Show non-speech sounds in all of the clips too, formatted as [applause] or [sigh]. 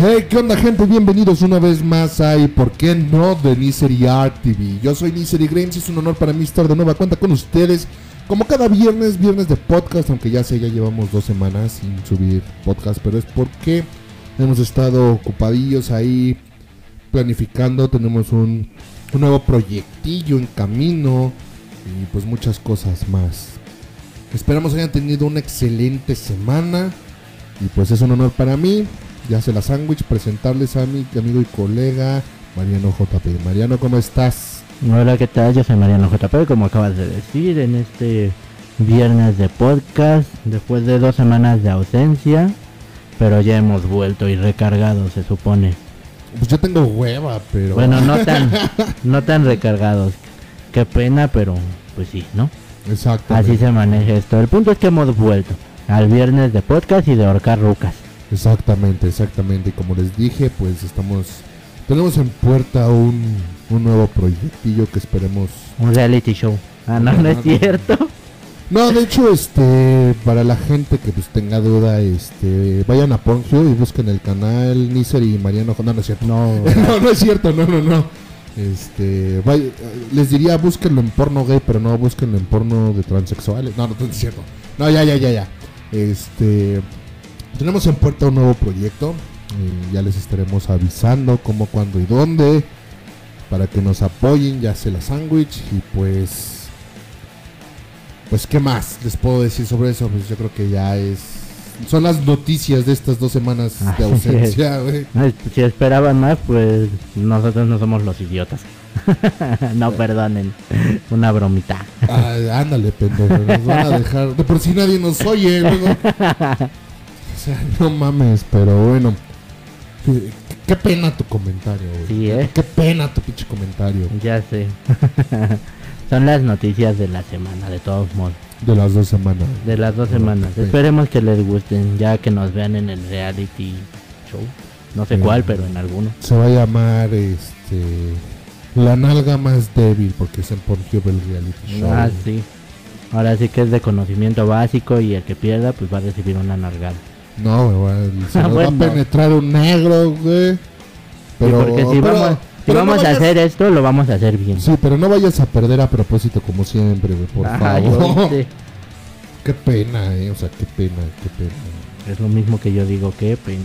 Hey, ¿qué onda gente? Bienvenidos una vez más a ¿Y por qué no? de Nisery Art TV. Yo soy Nisery Grames y es un honor para mí estar de nueva cuenta con ustedes. Como cada viernes, viernes de podcast, aunque ya sé, ya llevamos dos semanas sin subir podcast, pero es porque hemos estado ocupadillos ahí planificando, tenemos un, un nuevo proyectillo en camino y pues muchas cosas más. Esperamos hayan tenido una excelente semana y pues es un honor para mí, ya se la sándwich, presentarles a mi amigo y colega Mariano JP. Mariano, ¿cómo estás? Hola, ¿qué tal? Yo soy Mariano JP, como acabas de decir, en este viernes de podcast, después de dos semanas de ausencia, pero ya hemos vuelto y recargados, se supone. Pues yo tengo hueva, pero... Bueno, no [laughs] tan, no tan recargados. Qué pena, pero pues sí, ¿no? Exacto. Así se maneja esto. El punto es que hemos vuelto al viernes de podcast y de horcar rucas. Exactamente, exactamente. Y como les dije, pues estamos... Tenemos en puerta un, un nuevo proyectillo que esperemos... Un reality show. Ah, no, no es cierto. No, de hecho, este, para la gente que pues tenga duda, este, vayan a Pornhub y busquen el canal Niser y Mariano. No, no es cierto. No, [laughs] no, no es cierto, no, no, no. Este, vaya- les diría búsquenlo en porno gay, pero no búsquenlo en porno de transexuales. No, no, no es cierto. No, ya, ya, ya, ya. Este, tenemos en puerta un nuevo proyecto. eh, ya les estaremos avisando cómo, cuándo y dónde. Para que nos apoyen, ya sea la sándwich. Y pues, pues, ¿qué más les puedo decir sobre eso? Pues yo creo que ya es. Son las noticias de estas dos semanas de [laughs] Así es. ausencia, güey. Si esperaban más, pues nosotros no somos los idiotas. [laughs] no perdonen. Una bromita. Ah, ándale, pendejo. Nos van a dejar. De por si nadie nos oye, luego. [laughs] Sea, no mames, pero bueno. Qué, qué pena tu comentario, güey. Sí, ¿eh? Qué pena tu pinche comentario. Ya sé. [laughs] Son las noticias de la semana, de todos modos. De las dos semanas. De las dos semanas. Esperemos que les gusten, ya que nos vean en el reality show. No sé cuál, pero en alguno. Se va a llamar este. La nalga más débil, porque es en Pornhub el reality show. Ah, sí. Ahora sí que es de conocimiento básico y el que pierda, pues va a recibir una nargada. No, güey, se nos bueno. va a penetrar un negro, güey. Sí, Pero, porque si pero- vamos, si no vamos a hacer esto, lo vamos a hacer bien. Sí, pero no vayas a perder a propósito como siempre, güey, por Ajá, favor. [laughs] Qué pena, eh, o sea, qué pena, qué pena. Es lo mismo que yo digo, qué pena.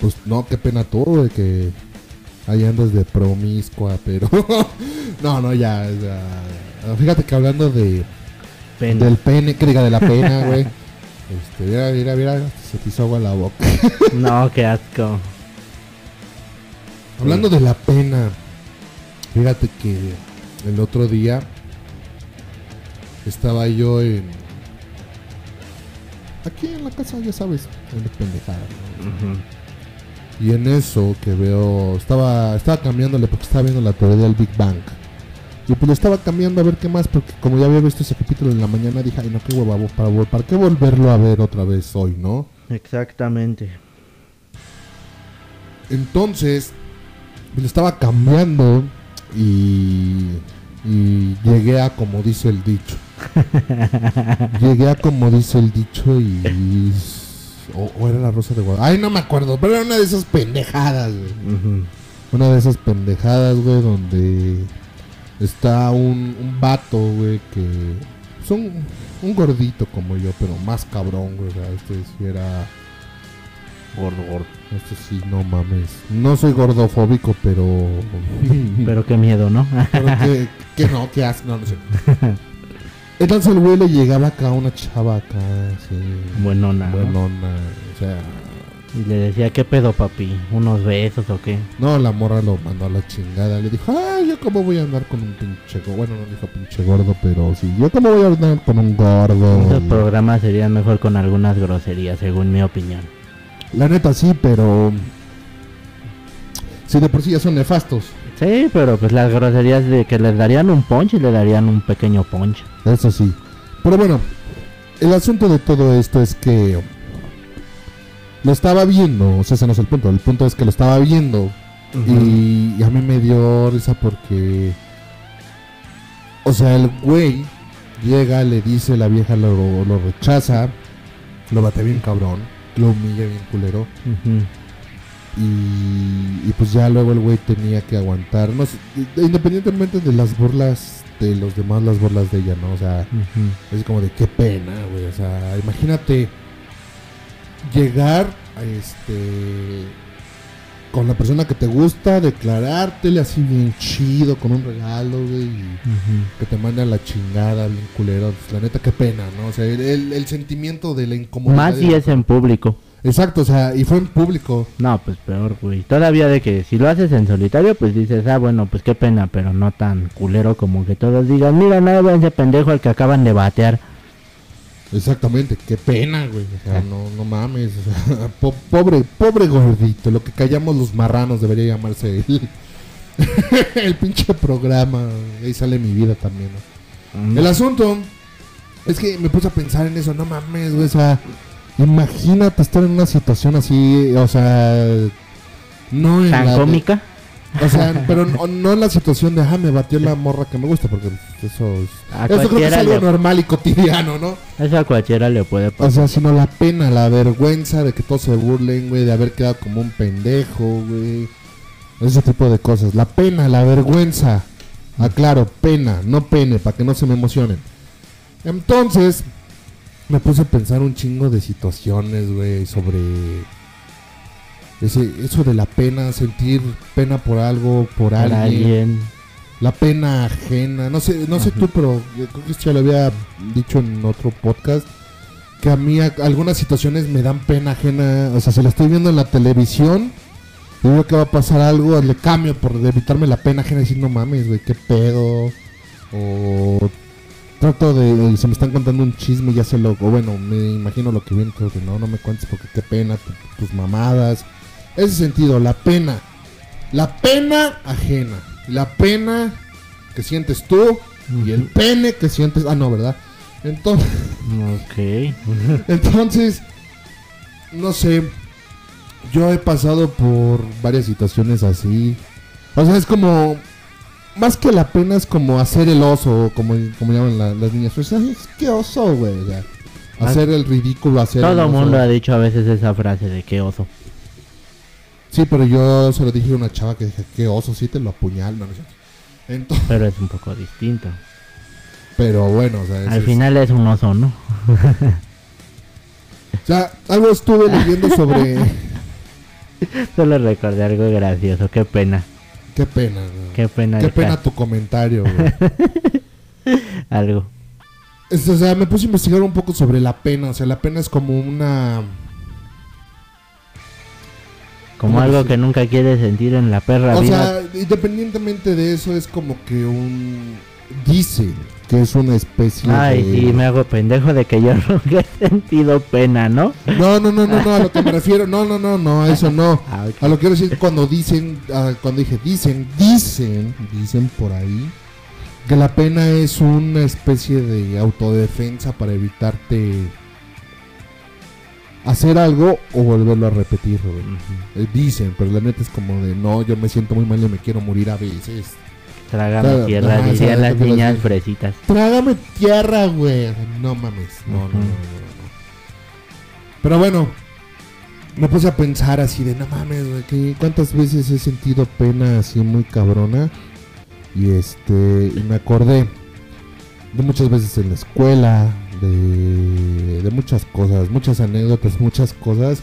Pues no, qué pena tú, güey, que ahí andas de promiscua, pero... [laughs] no, no, ya, ya. Fíjate que hablando de Pena. del pene, que diga de la pena, [laughs] güey. Este, mira, mira, mira, se te hizo agua la boca. [laughs] No, qué asco. Hablando de la pena, fíjate que el otro día estaba yo en... Aquí en la casa, ya sabes, en pendejada. ¿no? Y en eso que veo, estaba, estaba cambiándole porque estaba viendo la teoría del Big Bang. Y pues lo estaba cambiando a ver qué más, porque como ya había visto ese capítulo en la mañana, dije, ay no, qué hueva, para, ¿para qué volverlo a ver otra vez hoy, no? Exactamente. Entonces, lo estaba cambiando y, y llegué a como dice el dicho. [laughs] llegué a como dice el dicho y... o, o era la rosa de Guadalupe. Ay, no me acuerdo, pero era una de esas pendejadas, güey. Una de esas pendejadas, güey, donde está un, un vato, güey, que es un, gordito como yo, pero más cabrón, güey. Este sí era... Gordo, gordo. Este sí, no mames. No soy gordofóbico, pero... [laughs] Pero qué miedo, ¿no? [laughs] pero que, que no, que hace, no, no sé. Entonces el güey le llegaba acá a una chava acá, así... Buenona. ¿no? Buenona, o sea... Y le decía, ¿qué pedo, papi? ¿Unos besos o qué? No, la morra lo mandó a la chingada. Le dijo, ay, yo cómo voy a andar con un pinche gordo. Bueno, no dijo pinche gordo, pero sí, yo cómo voy a andar con un gordo. Esos programas serían mejor con algunas groserías, según mi opinión. La neta sí, pero... Sí, de por sí ya son nefastos. Sí, pero pues las groserías de que les darían un punch y le darían un pequeño punch. Eso sí. Pero bueno, el asunto de todo esto es que... Lo estaba viendo, o sea, ese no es el punto. El punto es que lo estaba viendo Y a mí me dio risa porque. O sea, el güey llega, le dice, la vieja lo, lo rechaza, lo bate bien cabrón, lo humilla bien culero. Y, y pues ya luego el güey tenía que aguantar. No sé, independientemente de las burlas de los demás, las burlas de ella, ¿no? O sea, es como de qué pena, güey. O sea, imagínate llegar a este con la persona que te gusta, declarártele así bien chido, con un regalo, güey, y que te mande a la chingada, bien culero. Pues, la neta, qué pena, ¿no? O sea, el, el- sentimiento de la incomodidad. Más si es en público. Exacto, o sea, y fue en público. No, pues peor, güey. Todavía de que si lo haces en solitario, pues dices, ah, bueno, pues qué pena, pero no tan culero como que todos digan, mira, nada, vean ese pendejo al que acaban de batear. Exactamente, qué pena, güey. O sea, Ah. no, no mames. o sea, po- pobre, pobre gordito. Lo que callamos los marranos debería llamarse el, [laughs] el pinche programa. Ahí sale mi vida también, ¿no? Mm, El asunto es que me puse a pensar en eso. No mames, güey. O sea, imagínate estar en una situación así. O sea, no en ¿Tan la cómica? O sea, pero no, no en la situación de, ah, me batió la morra que me gusta. Porque eso es. A Eso creo que es algo le, normal y cotidiano, ¿no? eso a cualquiera le puede O pasar. sea, sino la pena, la vergüenza de que todos se burlen, güey, de haber quedado como un pendejo, güey. Ese tipo de cosas. La pena, la vergüenza. Aclaro, pena, no pene, para que no se me emocionen. Entonces, me puse a pensar un chingo de situaciones, güey, sobre ese, eso de la pena, sentir pena por algo, por, alguien, alguien. la pena ajena. No sé, no sé tú, pero yo creo que ya lo había dicho en otro podcast. Que a mí a- algunas situaciones me dan pena ajena. O sea, si la estoy viendo en la televisión y veo que va a pasar algo, le cambio por evitarme la pena ajena y decir, no mames, güey, qué pedo. O trato de, se me están contando un chisme, ya sé lo, o bueno, me imagino lo que viene, creo que no, no me cuentes porque qué pena, tu- tus mamadas. Ese sentido, la pena. La pena ajena. La pena que sientes tú y el pene que sientes. Ah, no, ¿verdad? Entonces, Ok. [laughs] entonces no sé. Yo he pasado por varias situaciones así. O sea, es como. Más que la pena es como hacer el oso, como, como llaman la- las niñas. Pues, "Ay, es que oso, güey. o sea, hacer el ridículo, hacer Todo el mundo ha dicho a veces esa frase de qué oso. Sí, pero yo se lo dije a una chava que dije, qué oso, sí te lo apuñal. No, no es cierto. Entonces, Pero es un poco distinto. pero bueno, o sea, ese Al es- final es un oso, ¿no? [laughs] O sea, algo estuve leyendo sobre... [laughs] Solo recordé algo gracioso. Qué pena. qué pena, güey. Qué pena. Qué pena tu comentario. [laughs] Algo. Es- o sea, me puse a investigar un poco sobre la pena. O sea, la pena es como una... Como ¿Cómo algo decir? que nunca quieres sentir en la perra O vida. sea, independientemente de eso, es como que un... Dicen que es una especie Ay, de... sí, me hago pendejo de que yo [laughs] nunca he sentido pena, ¿no? No, no, no, no, no, a lo que me refiero. No, no, no, no, a eso no. [laughs] Ah. A lo que quiero decir cuando dicen, ah, cuando dije dicen, dicen, dicen por ahí, que la pena es una especie de autodefensa para evitarte hacer algo o volverlo a repetir. Eh, Dicen, pero la neta es como de, no, yo me siento muy mal y me quiero morir a veces. Trágame tierra, dirían las niñas fresitas. Trágame tierra, güey. No mames. No, no, no, no, no. Pero bueno, me puse a pensar así de, no mames, güey, que ¿cuántas veces he sentido pena así muy cabrona? Y este, y me acordé de muchas veces en la escuela, de, de muchas cosas, muchas anécdotas, muchas cosas.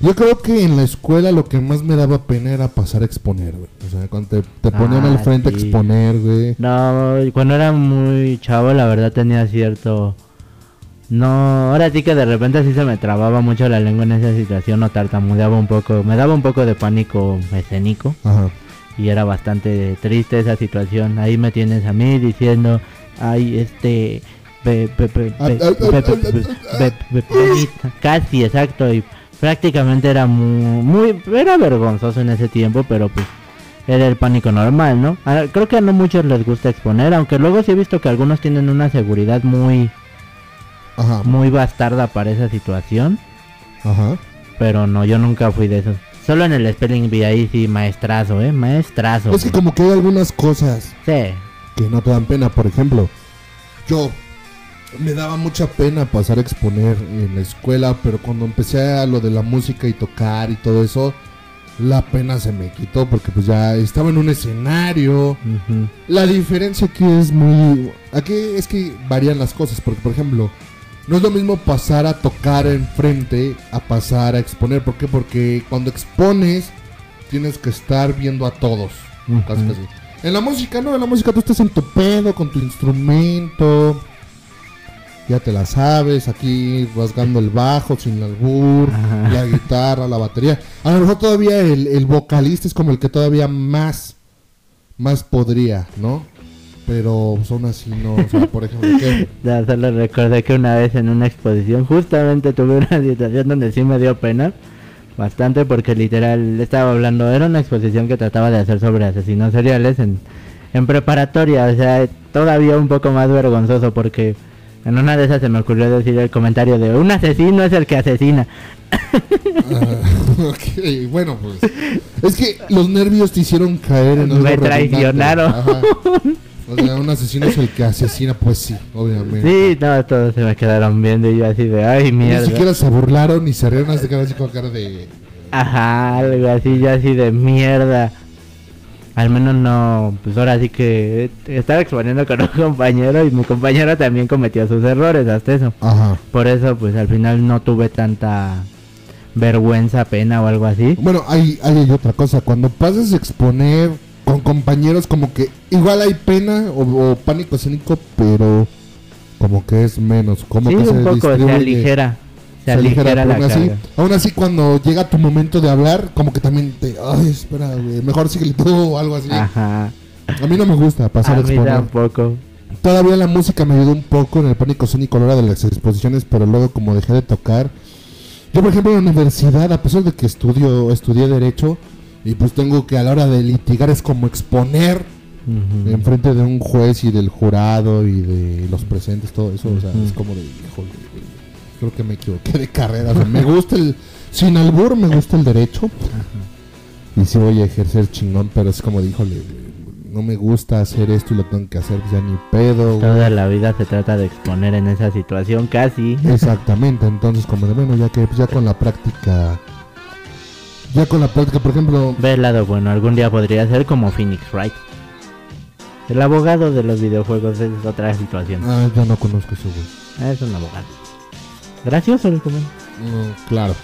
Yo creo que en la escuela lo que más me daba pena era pasar a exponer, güey. O sea, cuando te, te ponían al Ah, frente a sí. exponer, güey. No, cuando era muy chavo, la verdad tenía cierto. No, ahora sí que de repente así se me trababa mucho la lengua en esa situación o tartamudeaba un poco. Me daba un poco de pánico escénico Ajá. y era bastante triste esa situación. Ahí me tienes a mí diciendo, ay, este. Casi, exacto. Y prácticamente era muy, muy. Era vergonzoso en ese tiempo, pero pues era el pánico normal, ¿no? Ah, Creo que a no muchos les gusta exponer, aunque luego sí he visto que algunos tienen una seguridad muy, Ajá. muy bastarda para esa situación, Ajá. pero no, yo nunca fui de esos. Solo en el Spelling Bee ahí sí, maestrazo, ¿eh? Maestrazo. Es que como que hay algunas cosas Sí, que no te dan pena. Por ejemplo, yo me daba mucha pena pasar a exponer en la escuela, pero cuando empecé a lo de la música y tocar y todo eso, la pena se me quitó porque pues ya estaba en un escenario. La diferencia aquí es muy... Aquí es que varían las cosas, porque por ejemplo, no es lo mismo pasar a tocar enfrente a pasar a exponer. ¿Por qué? Porque cuando expones tienes que estar viendo a todos. Ujú. Casi, casi. En la música, no, en la música tú estás en tu pedo, con tu instrumento. Ya te la sabes, aquí rasgando el bajo sin albur, Ajá. la guitarra, la batería. A lo mejor todavía el, el vocalista es como el que todavía más, más podría, ¿no? Pero aún así no, o sea, por ejemplo, ¿qué? [laughs] Ya solo recordé que una vez en una exposición justamente tuve una [laughs] situación donde sí me dio pena. Bastante porque literal estaba hablando, era una exposición que trataba de hacer sobre asesinos seriales en, en preparatoria, o sea, todavía un poco más vergonzoso porque en una de esas se me ocurrió decir el comentario de un asesino es el que asesina. Ah, [laughs] ok, bueno, pues. Es que los nervios te hicieron caer en algo Me traicionaron. O sea, un asesino es el que asesina, pues sí, obviamente. Sí, no, todos se me quedaron viendo y yo así de, ay Ni mierda. siquiera se burlaron ni se rieron hasta que así con cara de. Ajá, algo así, yo así de mierda. Al menos no, pues ahora sí que estaba exponiendo con un [laughs] compañero y mi compañero también cometió sus errores, hasta eso. Ajá. Por eso, pues al final no tuve tanta vergüenza, pena o algo así. Bueno, hay, hay otra cosa. Cuando pasas a exponer con compañeros, como que igual hay pena o, o pánico escénico, pero como que es menos. Como sí, que un poco, se distribuye. aligera. Se, aligera, la así, carga. aún así cuando llega tu momento de hablar, como que también te, ay, espera, güey, mejor síguele tú o algo así. Ajá, A mí no me gusta pasar a mí exponer. tampoco. Todavía la música me ayudó un poco en el pánico escénico a la hora de las exposiciones, pero luego como dejé de tocar. Yo, por ejemplo, en la universidad, a pesar de que estudio, estudié Derecho, y pues tengo que a la hora de litigar es como exponer Ujú. enfrente de un juez y del jurado y de los presentes, todo eso, o sea, es como de, creo que me equivoqué de carrera. o sea, me gusta el, sin albur, me gusta el derecho. Y sí voy a ejercer chingón, pero es como güey, no me gusta hacer esto y lo tengo que hacer, pues ya ni pedo. güey. Toda la vida se trata de exponer en esa situación casi. Exactamente, entonces como de, bueno, ya que pues, ya con la práctica, ya con la práctica, por ejemplo, Ve el lado bueno, algún día podría ser como Phoenix Wright. El abogado de los videojuegos es otra situación. ah, ya no conozco ese güey. Es un abogado. Gracioso el comentario. No, claro.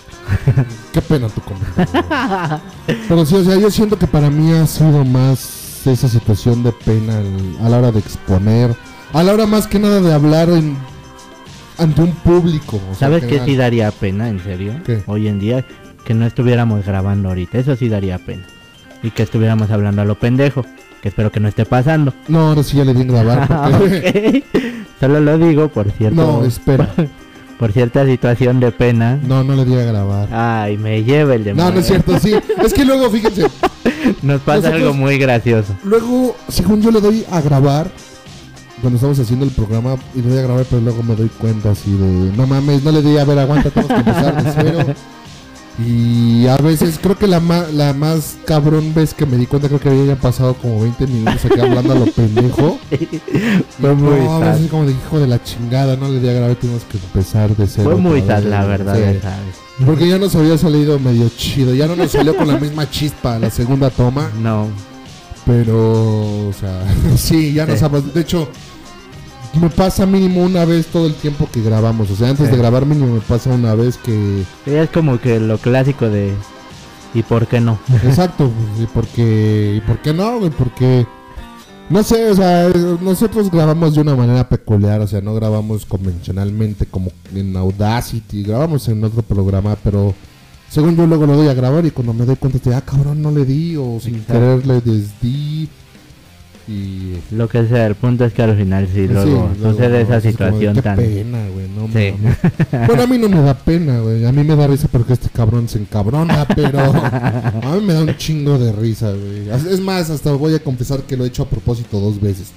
[laughs] Qué pena tu comentario. Pero sí, o sea, yo siento que para mí ha sido más esa situación de pena al- a la hora de exponer, a la hora más que nada de hablar en, ante un público. o sea, ¿Sabes qué sí daría pena, en serio? ¿Qué? Hoy en día, que no estuviéramos grabando ahorita. Eso sí daría pena. Y que estuviéramos hablando a lo pendejo. Que espero que no esté pasando. No, ahora sí ya le di en grabar. porque- [laughs] Ok. Solo lo digo por cierto. no, espera. [laughs] Por cierta situación de pena. No, no le di a grabar. Ay, me lleva el No, demonio. no es cierto, sí. Es que luego, fíjense, [laughs] Nos pasa Nosotros- algo muy gracioso. Luego, según yo le doy a grabar, cuando estamos haciendo el programa, y le doy a grabar, pero luego me doy cuenta así de, no mames, no le di a ver, aguanta, tenemos que empezar de cero. [laughs] Y a veces, creo que la, ma- la más cabrón vez que me di cuenta, creo que había pasado como 20 minutos aquí hablando a lo pendejo. [laughs] Fue muy no, a veces como de hijo de la chingada, no le di a grabar, tuvimos que empezar de cero. Fue muy sad, la verdad. Sí. esa vez. Porque ya nos había salido medio chido, ya no nos salió con la misma chispa la segunda toma. No. Pero, o sea, [laughs] sí, ya Sí. nos hablas. De hecho, me pasa mínimo una vez todo el tiempo que grabamos. O sea, antes Sí. de grabar mínimo me pasa una vez que... Es como que lo clásico de. ¿Y por qué no? [laughs] Exacto, ¿y por qué, ¿y por qué no? Porque... No sé, o sea, nosotros grabamos de una manera peculiar, o sea, no grabamos convencionalmente como en Audacity, grabamos en otro programa, pero según yo luego lo doy a grabar y cuando me doy cuenta de, ah, cabrón, no le di, o sin Exacto. querer le desdí, y Lo que sea, el punto es que al final sí, Sí, luego luego, sucede esa de, situación qué tan. pena, güey, no Sí. [laughs] Bueno, a mí no me da pena, güey. A mí me da risa porque este cabrón se encabrona, pero [laughs] a mí me da un chingo de risa, güey. Es más, hasta voy a confesar que lo he hecho a propósito dos veces.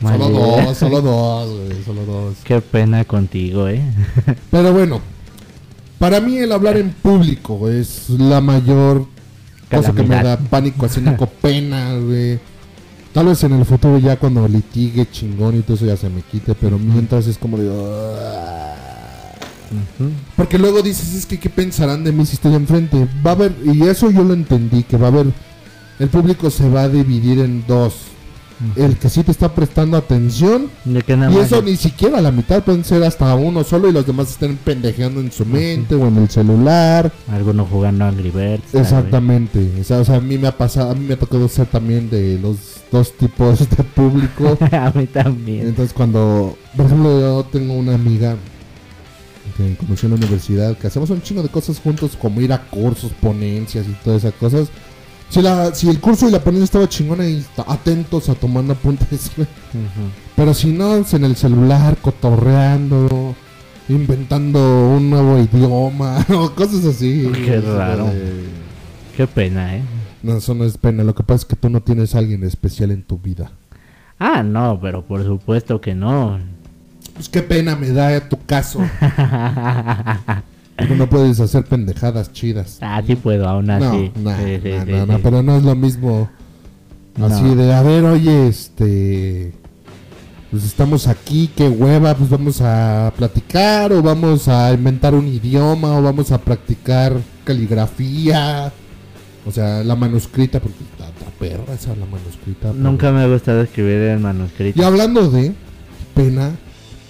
Solo dos, solo dos, güey, solo dos. Qué pena contigo, eh. [laughs] Pero bueno, para mí el hablar en público es la mayor cosa que me da pánico escénico, pena, güey. Tal vez en el futuro ya cuando litigue chingón y todo eso ya se me quite, pero mientras es como de... "Ah". Porque luego dices, es que ¿qué pensarán de mí si estoy enfrente? Va a haber, y eso yo lo entendí, que va a haber, el público se va a dividir en dos. El que sí te está prestando atención, De que nada y más- eso ni siquiera la mitad, pueden ser hasta uno solo y los demás estén pendejeando en su mente o en el celular. Algunos jugando Angry Birds. Exactamente. O sea, o sea, a mí me ha pasado, a mí me ha tocado ser también de los dos tipos de público. [laughs] a mí también. Entonces cuando, por ejemplo, yo tengo una amiga que conocí en la universidad, que hacemos un chingo de cosas juntos, como ir a cursos, ponencias y todas esas cosas. Si, la, si el curso y la ponencia estaba chingona y atentos a tomando apuntes, güey. Ujú. pero si no, es en el celular, cotorreando, inventando un nuevo idioma, [laughs] o cosas así. Qué raro. Eh, Qué pena, ¿eh? No, eso no es pena, lo que pasa es que tú no tienes a alguien especial en tu vida. Ah, no, pero por supuesto que no. Pues qué pena me da tu caso. [laughs] No puedes hacer pendejadas chidas. ah, sí puedo, aún así. no, Sí, sí, sí, pero no es lo mismo. Así No. de, a ver, oye, este. Pues estamos aquí, qué hueva, pues vamos a platicar, o vamos a inventar un idioma, o vamos a practicar caligrafía. O sea, la manuscrita, porque está, está perra esa la manuscrita. pero- Nunca me ha gustado escribir en manuscrito. Y hablando de pena,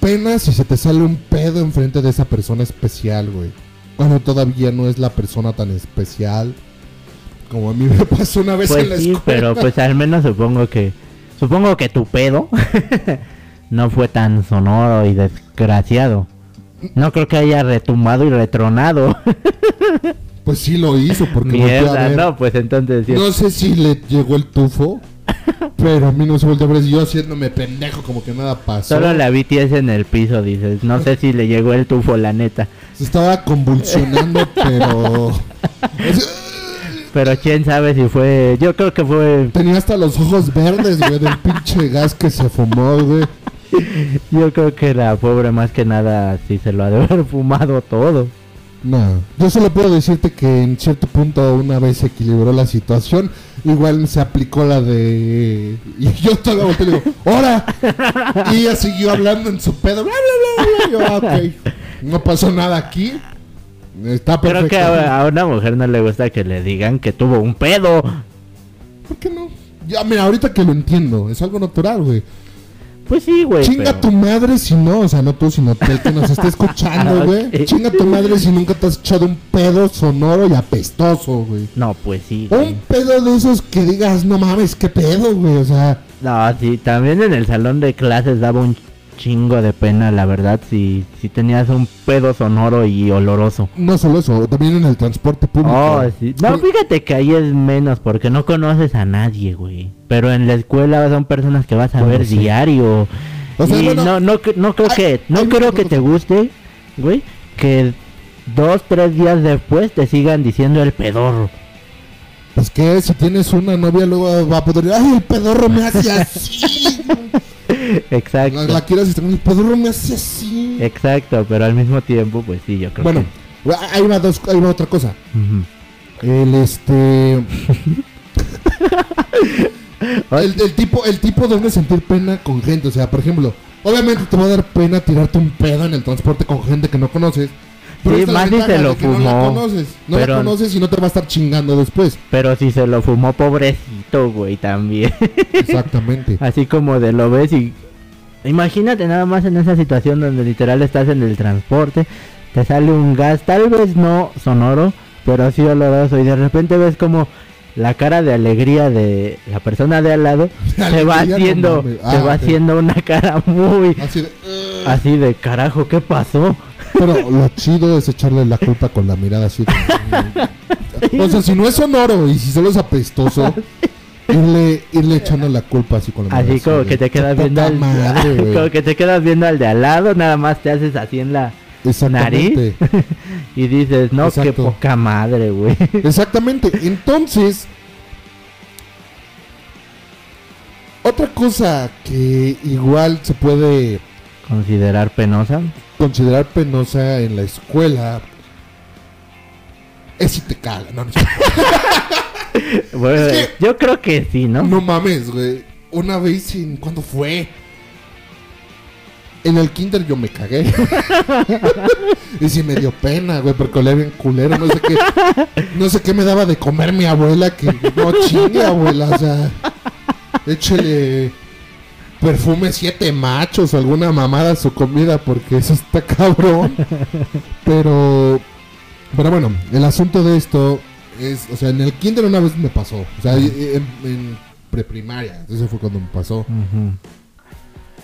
pena si se te sale un pedo enfrente de esa persona especial, güey. Cuando todavía no es la persona tan especial. Como a mí me [laughs] pasó una vez en la Pues sí, escuela. pero pues al menos supongo que supongo que tu pedo [laughs] no fue tan sonoro y desgraciado. No creo que haya retumbado y retronado. [laughs] Pues sí lo hizo, porque a Mierda, ver. no, pues entonces sí. No sé si le llegó el tufo. Pero a mí no se volteó a ver. Yo haciéndome pendejo, como que nada pasó. Solo la BTS en el piso, dices. No sé si le llegó el tufo, la neta. Se estaba convulsionando, [laughs] pero. Pero quién sabe si fue. Yo creo que fue. Tenía hasta los ojos verdes, güey, del pinche gas que se fumó, güey. Yo creo que la pobre más que nada sí se lo ha de haber fumado todo. No, yo solo puedo decirte que en cierto punto una vez se equilibró la situación, igual se aplicó la de... Y [laughs] yo todavía volteé y le digo, ¡Hora! Y ella siguió hablando en su pedo, bla, bla, bla, bla. Y yo, "Ah, no pasó nada aquí. Está Creo perfecto. que a, a una mujer no le gusta que le digan que tuvo un pedo. ¿Por qué no? Ya, mira, ahorita que lo entiendo, es algo natural, güey. Pues sí, güey. Chinga pero- tu madre si no, o sea, no tú, sino el que nos esté escuchando, [laughs] güey. Chinga tu madre si nunca te has echado un pedo sonoro y apestoso, güey. No, pues sí. güey. Un pedo de esos que digas, no mames, qué pedo, güey. O sea, No, sí, también en el salón de clases daba un chingo de pena, la verdad, si, si tenías un pedo sonoro y oloroso. no solo eso, también en el transporte público. Oh, sí. No, fíjate que ahí es menos porque no conoces a nadie, güey. Pero en la escuela son personas que vas a Bueno, ver sí. diario. O sea, y bueno, no, no, no creo hay- que, no creo que te guste, güey, que dos, tres días después te sigan diciendo el pedorro. Pues que si tienes una novia, luego va a poder. ¡Ay, el pedorro me hace así! [laughs] Exacto. la, la quieras el pedorro me hace así. Exacto, pero al mismo tiempo, pues sí, yo creo Bueno, ahí va, dos, ahí va otra cosa. que. El este. [laughs] el, el tipo, el tipo debe sentir pena con gente. O sea, por ejemplo, obviamente te va a dar pena tirarte un pedo en el transporte con gente que no conoces. Pero Sí, más si se lo que No la fumó. conoces. No Pero- la conoces y no te va a estar chingando después. Pero si se lo fumó pobrecito, güey, también. Exactamente. [laughs] Así como de lo ves y... Imagínate nada más en esa situación donde literal estás en el transporte, te sale un gas, tal vez no sonoro, pero sí oloroso y de repente ves como la cara de alegría de la persona de al lado [laughs] se va no haciendo, mames. se Ah, va haciendo una cara muy Así de, "Ugh". así de carajo, ¿qué pasó? Pero lo chido es echarle la culpa con la mirada así. o sea, si no es sonoro y si solo es apestoso, irle, irle echando la culpa así con la mirada. Así como que te quedas "Qué viendo al madre, [laughs] güey". como que te quedas viendo al de al lado, nada más te haces así en la Exactamente. [laughs] y dices, "No, qué Exacto. poca madre, güey." Exactamente. Entonces, otra cosa que igual se puede Considerar penosa. Considerar penosa en la escuela es si te cagan. No, no, [laughs] Bueno, Es yo creo que sí, ¿no? no mames, güey. Una vez en... ¿Cuándo fue? En el kinder yo me cagué. [laughs] y sí me dio pena, güey, porque olía bien culero. No sé qué, no sé qué me daba de comer mi abuela, que no chingue, abuela. O sea, échele perfume siete machos o alguna mamada a su comida, porque eso está [laughs] cabrón. Pero, pero bueno, el asunto de esto es, o sea, en el kinder una vez me pasó. O sea, en, en preprimaria, eso fue cuando me pasó.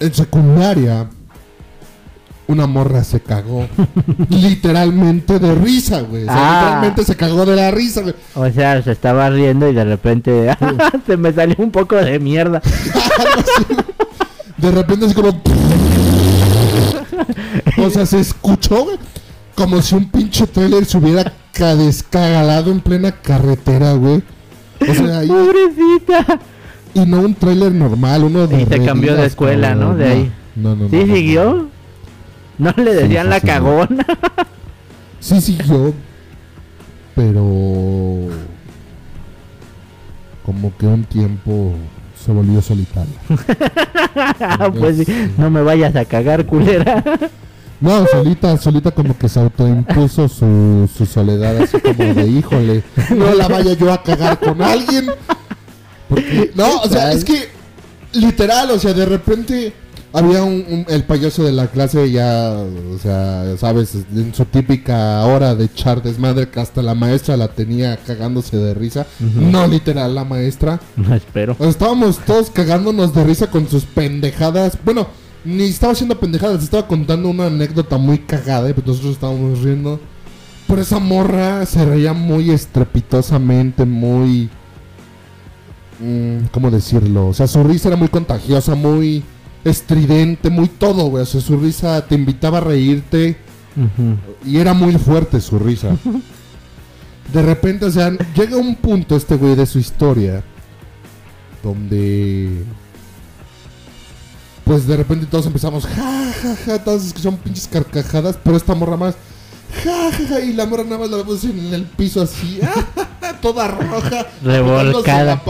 En secundaria, una morra se cagó. [laughs] literalmente de risa, güey. O sea, Ah. literalmente se cagó de la risa, güey. O sea, se estaba riendo y de repente [laughs] se me salió un poco de mierda. [laughs] De repente es como. o sea, se escuchó, güey. Como si un pinche trailer se hubiera ca- descagalado en plena carretera, güey. O sea, y, Pobrecita. y no un trailer normal, uno de. Y se cambió de escuela, ¿no? De ahí. No, no, no. ¿Sí no, siguió? ¿No le Sí, decían sí, la sí. cagona? Sí siguió, pero como que un tiempo se volvió solitaria. [laughs] pues sí, no me vayas a cagar, culera. No, solita, solita como que se autoimpuso su, su soledad, así como de híjole, no la vaya yo a cagar con alguien. Porque, no, o sea, es que literal, o sea, de repente había un, un- el payaso de la clase ya, o sea, sabes, en su típica hora de echar desmadre que hasta la maestra la tenía cagándose de risa. No literal la maestra. No [laughs] espero. Estábamos todos cagándonos de risa con sus pendejadas. Bueno, ni estaba haciendo pendejadas, estaba contando una anécdota muy cagada y pues nosotros estábamos riendo. Pero esa morra se reía muy estrepitosamente, muy... mm, ¿Cómo decirlo? O sea, su risa era muy contagiosa, muy estridente, muy todo, güey. O sea, su risa te invitaba a reírte y era muy fuerte su risa. [laughs] De repente, o sea, llega un punto este güey de su historia donde pues de repente todos empezamos ja ja ja, todos escuchamos pinches carcajadas, pero esta morra más ja ja ja y la morra nada más la vemos en el piso así, [laughs] ah, toda roja, Revolcada.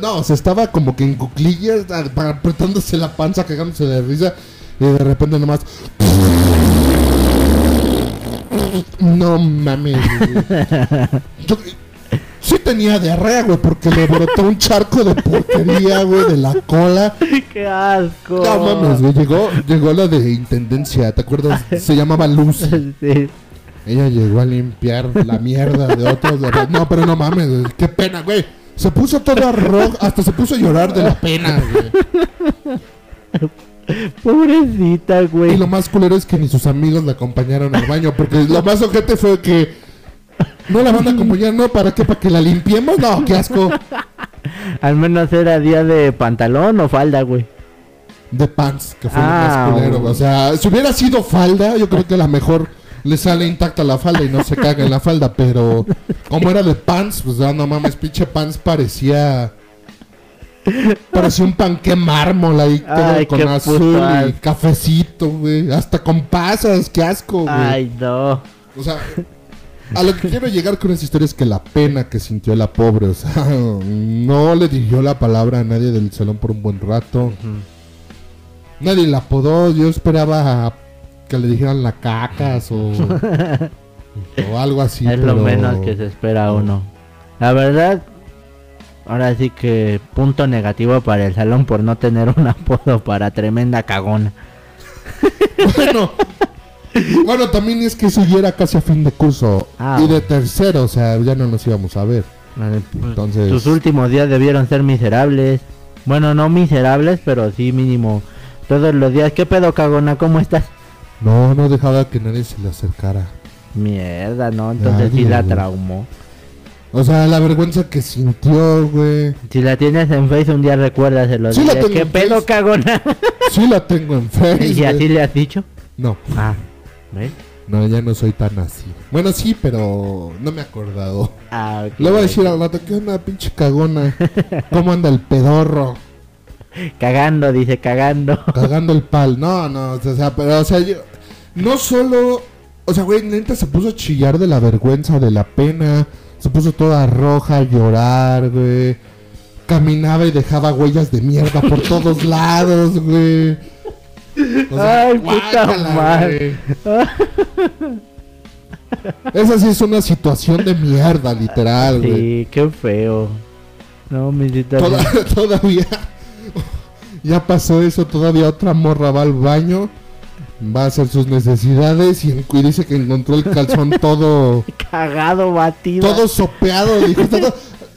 No, o sea, estaba como que en cuclillas, apretándose la panza, cagándose de risa y de repente nomás no mames. Yo- sí tenía diarrea, güey, porque le brotó un charco de porquería, güey, de la cola. [laughs] ¡Qué asco! No mames, güey, llegó, llegó la de intendencia, ¿te acuerdas? Se llamaba. [laughs] Sí. Ella llegó a limpiar la mierda de otros. de- No, pero no mames, güey, qué pena, güey. Se puso toda roja, hasta se puso a llorar de la pena, güey. [laughs] Pobrecita, Y güey. lo más culero es que ni sus amigos la acompañaron al baño, porque lo más ojete fue que no la van a acompañar, ¿no? ¿Para qué? ¿Para que la limpiemos? No, qué asco. Al menos era día de pantalón o falda, güey. De pants, que fue Ah, lo más culero. oh. O sea, si hubiera sido falda, yo creo que a lo mejor le sale intacta la falda y no se caga en la falda, pero como era de pants, pues ya no mames, pinche pants parecía. Parecía un panque mármol ahí, todo con azul puto y cafecito, güey. Hasta con pasas, qué asco, güey. Ay, no. O sea, a lo que quiero llegar con esta historia es que la pena que sintió la pobre, o sea, no le dirigió la palabra a nadie del salón por un buen rato. Nadie la apodó, yo esperaba que le dijeran la cacas o, [laughs] o algo así. es lo menos que se espera uno. La verdad, ahora sí que punto negativo para el salón por no tener un [laughs] apodo para tremenda cagona. [laughs] Bueno, bueno, también es que eso ya era casi a fin de curso Ah. y de tercero, o sea, ya no nos íbamos a ver. Pues, Entonces- Tus últimos días debieron ser miserables. Bueno, no miserables, pero sí mínimo. Todos los días, ¿qué pedo, cagona? ¿Cómo estás? No, no dejaba que nadie se le acercara. Mierda, ¿no? Entonces sí la güey. traumó. O sea, la vergüenza que sintió, güey. Si la tienes en Face un día recuérdaselo. Sí la Dile, tengo ¿Qué en pedo, Face. cagona? [laughs] Sí la tengo en Facebook. y así le has dicho. No, Ah, ¿ves? no, ya no soy tan así. Bueno, sí, pero no me he acordado. Ah, ok. Le voy a decir al rato, ¿qué onda, pinche cagona? ¿Cómo anda el pedorro? [laughs] Cagando, dice, cagando. Cagando el pal. No, no, o sea, pero, o sea, yo... No solo... O sea, güey, neta se puso a chillar de la vergüenza, de la pena. Se puso toda roja a llorar, güey. Caminaba y dejaba huellas de mierda por todos [laughs] lados, güey. O sea, Ay, puta madre. güey. [laughs] Esa sí es una situación de mierda, literal, güey. Sí, qué feo. No, mi situación. Toda- todavía. Ya pasó eso, todavía otra morra va al baño, va a hacer sus necesidades y, y dice que encontró el calzón [laughs] todo, Cagado, batido. todo sopeado. dijo, todo-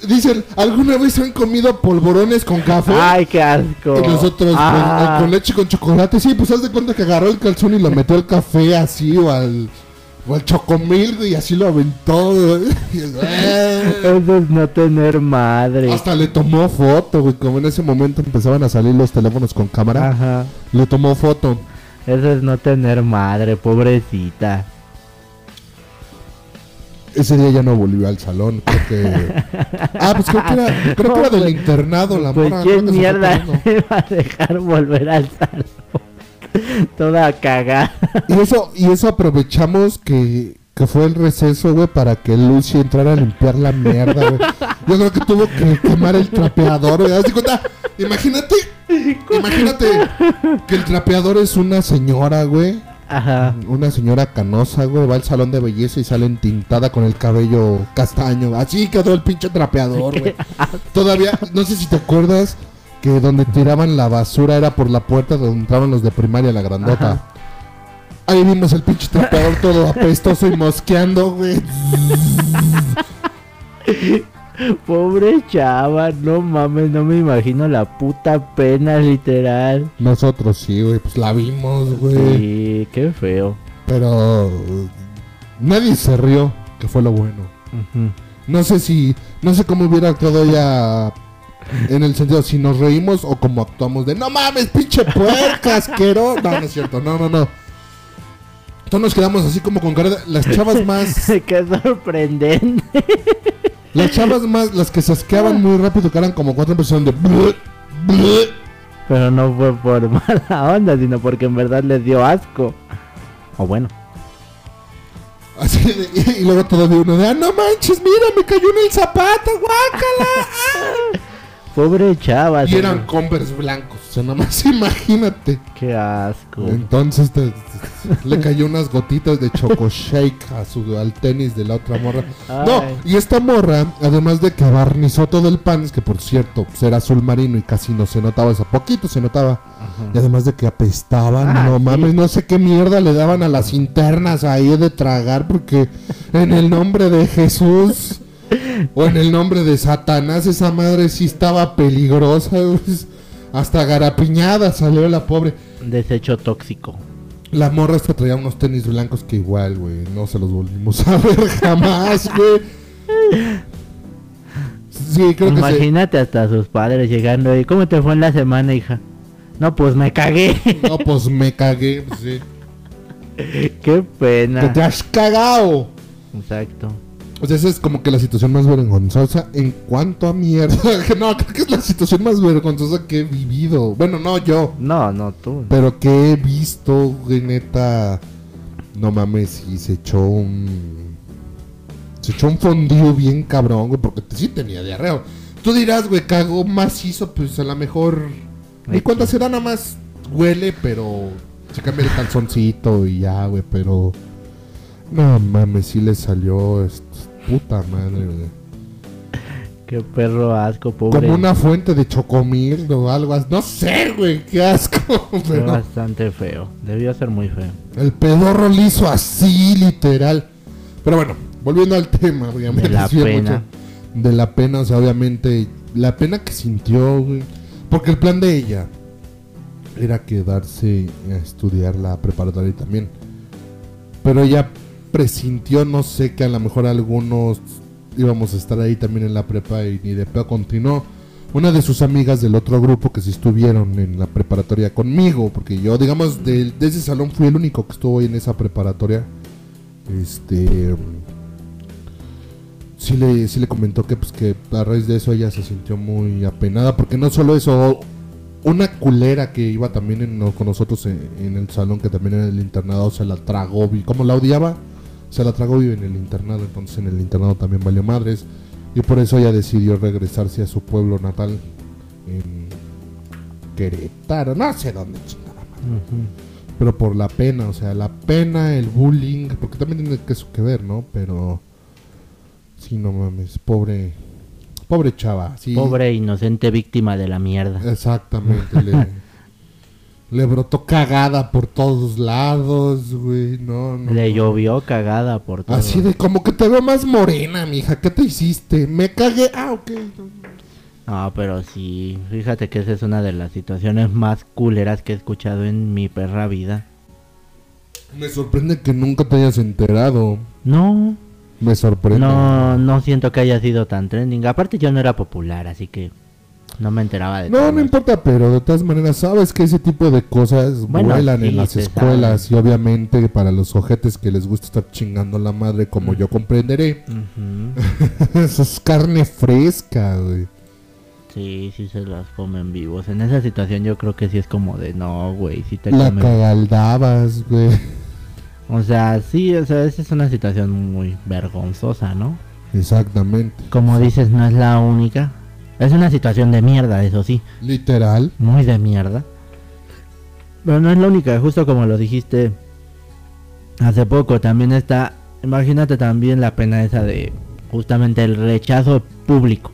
dicen, ¿alguna vez han comido polvorones con café? Ay, qué asco. Y nosotros pues, Ah, eh, con leche con chocolate, sí, pues haz de cuenta que agarró el calzón y lo metió al café así o al, o al chocomil, güey, y así lo aventó, güey. [laughs] "Eh". Eso es no tener madre. Hasta le tomó foto, güey, como en ese momento empezaban a salir los teléfonos con cámara, Ajá. le tomó foto. Eso es no tener madre, pobrecita. Ese día ya no volvió al salón, creo que... [laughs] Ah, pues creo que era, creo que era del internado, la Pues se fue mierda va [laughs] a dejar volver al salón. [laughs] Toda cagada. Y eso, y eso aprovechamos que, que fue el receso, güey, para que Lucy entrara a limpiar la mierda, güey. Yo creo que tuvo que quemar el trapeador, güey. ¿Haz de cuenta? Imagínate, imagínate que el trapeador es una señora, güey. Ajá. Una señora canosa, güey. Va al salón de belleza y sale entintada con el cabello castaño. Así quedó el pinche trapeador, güey. [laughs] Todavía, no sé si te acuerdas que donde tiraban la basura era por la puerta donde entraban los de primaria, la grandota. Ajá. Ahí vimos el pinche trapeador todo apestoso y mosqueando, güey. Pobre chava, no mames, no me imagino la puta pena, literal. Nosotros sí, güey, pues la vimos, güey. Sí, qué feo. Pero nadie se rió, que fue lo bueno. No sé si, no sé cómo hubiera actuado ella en el sentido, si nos reímos o como actuamos de, no mames, pinche puerca, asquero. No, no es cierto, no, no, no. Todos nos quedamos así como con cara de, las chavas [laughs] más, qué sorprendente. las chavas más, las que se asqueaban muy rápido, que eran como cuatro empezaron de. Pero no fue por mala onda, sino porque en verdad les dio asco. O bueno. Así de- y luego todavía uno de, ah, no manches, mira, me cayó en el zapato, guácala. [laughs] Pobre chava. y eran Converse blancos, o sea, nada más [laughs] imagínate. Qué asco. Entonces te- te- le cayó unas gotitas de choco shake a su, al tenis de la otra morra. No, y esta morra, además de que barnizó todo el pan, que por cierto pues era azul marino y casi no se notaba eso, poquito se notaba. Ajá. Y además de que apestaban, Ah, no sí. mames, no sé qué mierda le daban a las internas ahí de tragar, porque en el nombre de Jesús o en el nombre de Satanás, esa madre sí estaba peligrosa. pues, hasta garapiñada salió la pobre. Desecho tóxico. La morra esta traía unos tenis blancos que igual, güey, no se los volvimos a ver [laughs] jamás, güey. Sí, creo que sí. Imagínate hasta sus padres llegando ahí. ¿Cómo te fue en la semana, hija? No, pues me cagué. No, pues me cagué, sí. [laughs] Qué Que pena. te has cagado. Exacto. O sea, esa es como que la situación más vergonzosa en cuanto a mierda. [laughs] No, creo que es la situación más vergonzosa que he vivido. Bueno, no yo, No, no, tú. pero que he visto, güey, neta. No mames, y se echó un. Se echó un fondue bien cabrón, güey, porque sí tenía diarrea. Tú dirás, güey, cagó macizo, pues a lo mejor. Ni X. cuenta será nada más huele, pero. Se cambia el calzoncito y ya, güey, pero. No mames, sí le salió. est- Puta madre, güey. Qué perro asco, pobre. Como una fuente de chocomil o algo así. No sé, güey, qué asco. [laughs] Fue Pero bastante feo. Debió ser muy feo. el pedorro lo hizo así, literal. Pero bueno, volviendo al tema, güey, De la pena. mucho. De la pena, o sea, obviamente, la pena que sintió, güey. Porque el plan de ella era quedarse a estudiar la preparatoria también. Pero ella presintió, no sé, que a lo mejor algunos íbamos a estar ahí también en la prepa y ni de pedo continuó. Una de sus amigas del otro grupo que sí estuvieron en la preparatoria conmigo, porque yo, digamos, de, de ese salón fui el único que estuvo en esa preparatoria. Este. Sí le, sí le comentó que, pues, que a raíz de eso ella se sintió muy apenada, porque no solo eso, una culera que iba también en- con nosotros en, el salón, que también en el internado, se la tragó, vi- como la odiaba, se la tragó vive en el internado, entonces en el internado también valió madres, y por eso ella decidió regresarse a su pueblo natal, en Querétaro, no sé dónde chingada Ujú. Pero por la pena, o sea, la pena, el bullying, porque también tiene que eso que ver, ¿no? Pero sí, no mames, pobre pobre chava, sí. Pobre inocente víctima de la mierda. Exactamente, le, [laughs] le brotó cagada por todos lados, güey. No, no. Le llovió cagada por todo. Así de como que te veo más morena, mija. ¿Qué te hiciste? Me cagué. Ah, ok. No, pero sí, fíjate que esa es una de las situaciones más culeras que he escuchado en mi perra vida. Me sorprende que nunca te hayas enterado. No, Me sorprende. no, no siento que haya sido tan trending. Aparte yo no era popular, así que no me enteraba de No, todo no eso. importa, pero de todas maneras, sabes que ese tipo de cosas Bueno, vuelan sí, en las se escuelas y obviamente para los ojetes que les gusta estar chingando la madre, como yo comprenderé, Ujú. [laughs] eso es carne fresca, güey. Sí, sí se las comen vivos. En esa situación yo creo que sí es como de no, güey, sí te La comen. cagaldabas, güey. O sea, sí, o sea, esa es una situación muy vergonzosa, ¿no? Exactamente. Como dices, no es la única. Es una situación de mierda, eso sí. Literal. muy de mierda. Pero no es la única, justo como lo dijiste hace poco, también está, imagínate también la pena esa de justamente el rechazo público.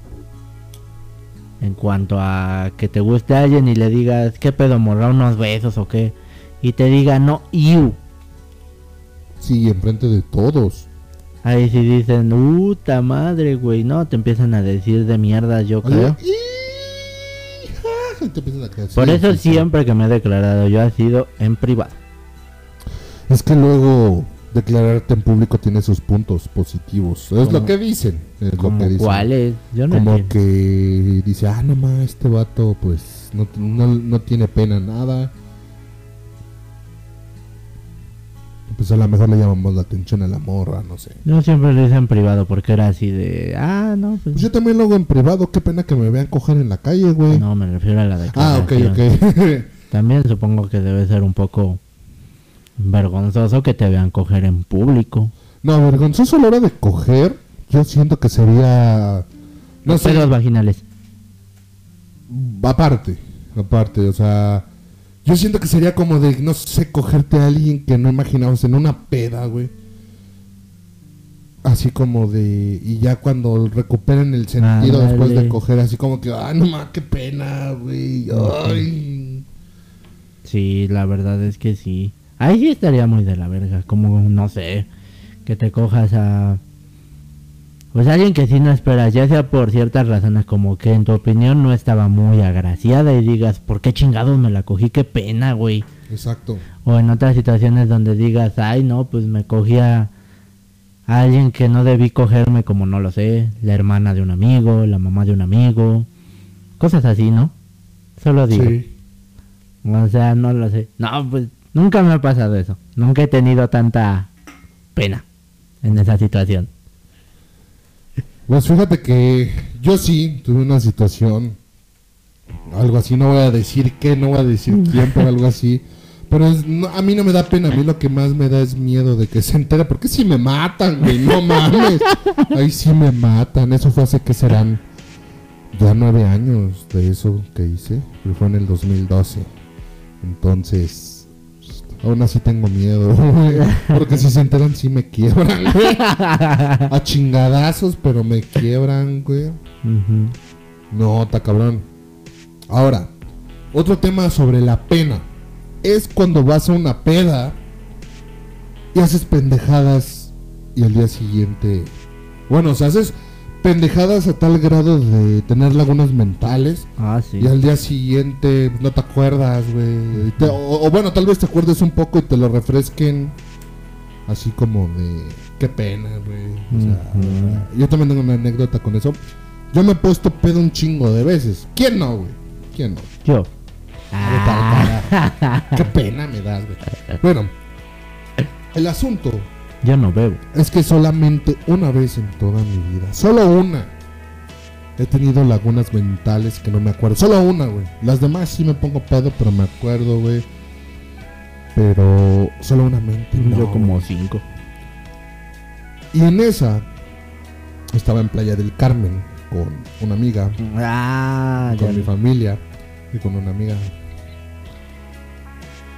En cuanto a que te guste alguien y le digas, ¿qué pedo, morra unos besos o qué? Y te diga, no, you. Sí, enfrente de todos. Ahí sí dicen, puta madre, güey, no, te empiezan a decir de mierda, yo creo. Te a Por eso sí, sí. siempre que me he declarado yo ha sido en privado. Es que luego declararte en público tiene sus puntos positivos. Es lo que dicen. Es lo que dicen. cuáles, yo no Como entiendo. que dice, ah, no más, este vato pues no, no, no tiene pena nada. Pues a lo mejor le llamamos la atención a la morra, no sé. Yo siempre lo hice en privado porque era así de, ah, no, pues Pues yo también lo hago en privado, qué pena que me vean coger en la calle, güey. no, me refiero a la ah, ok, ok. [laughs] También supongo que debe ser un poco vergonzoso que te vean coger en público. no, vergonzoso a la hora de coger, yo siento que sería... No Los sé, vaginales. aparte, aparte, o sea... Yo siento que sería como de, no sé, cogerte a alguien que no imaginamos en una peda, güey. Así como de... Y ya cuando recuperen el sentido después de coger, así como que, ay, no más, qué pena, güey. Ay. Sí, la verdad es que sí. Ahí sí estaría muy de la verga, como, no sé, que te cojas a... Pues alguien que sí no esperas, ya sea por ciertas razones, como que en tu opinión no estaba muy agraciada y digas, ¿por qué chingados me la cogí? Qué pena, güey. Exacto. O en otras situaciones donde digas, ay, no, pues me cogí a, a alguien que no debí cogerme, como no lo sé, la hermana de un amigo, la mamá de un amigo, cosas así, ¿no? Solo digo. Sí. O sea, no lo sé. No, pues nunca me ha pasado eso. Nunca he tenido tanta pena en esa situación. Pues fíjate que yo sí tuve una situación, algo así, no voy a decir qué, no voy a decir quién, pero algo así. Pero es- no, a mí no me da pena, a mí lo que más me da es miedo de que se entere, porque si me matan, güey, no mames. Ahí sí me matan, eso fue hace que serán ya nueve años de eso que hice, pero fue en el 2012. Entonces, aún así tengo miedo, [laughs] güey, porque si se enteran sí me quiebran, güey. A chingadazos, pero me quiebran, güey. No, está cabrón. Ahora, otro tema sobre la pena. Es cuando vas a una peda y haces pendejadas y al día siguiente... Bueno, o sea, haces pendejadas a tal grado de tener lagunas mentales Ah, sí. y al día siguiente no te acuerdas, güey. O, o bueno, tal vez te acuerdes un poco y te lo refresquen. Así como de... Qué pena, güey. O sea, yo también tengo una anécdota con eso. Yo me he puesto pedo un chingo de veces. ¿Quién no, güey? ¿Quién no? Yo. Ah. [laughs] Qué pena me das, güey. Bueno, el asunto Yo no bebo. es que solamente una vez en toda mi vida, solo una, he tenido lagunas mentales que no me acuerdo. Solo una, güey. Las demás sí me pongo pedo, pero me acuerdo, güey. Pero solo una mente. no, Yo como cinco. Y en esa estaba en Playa del Carmen con una amiga. Ah, ya. con mi familia y con una amiga.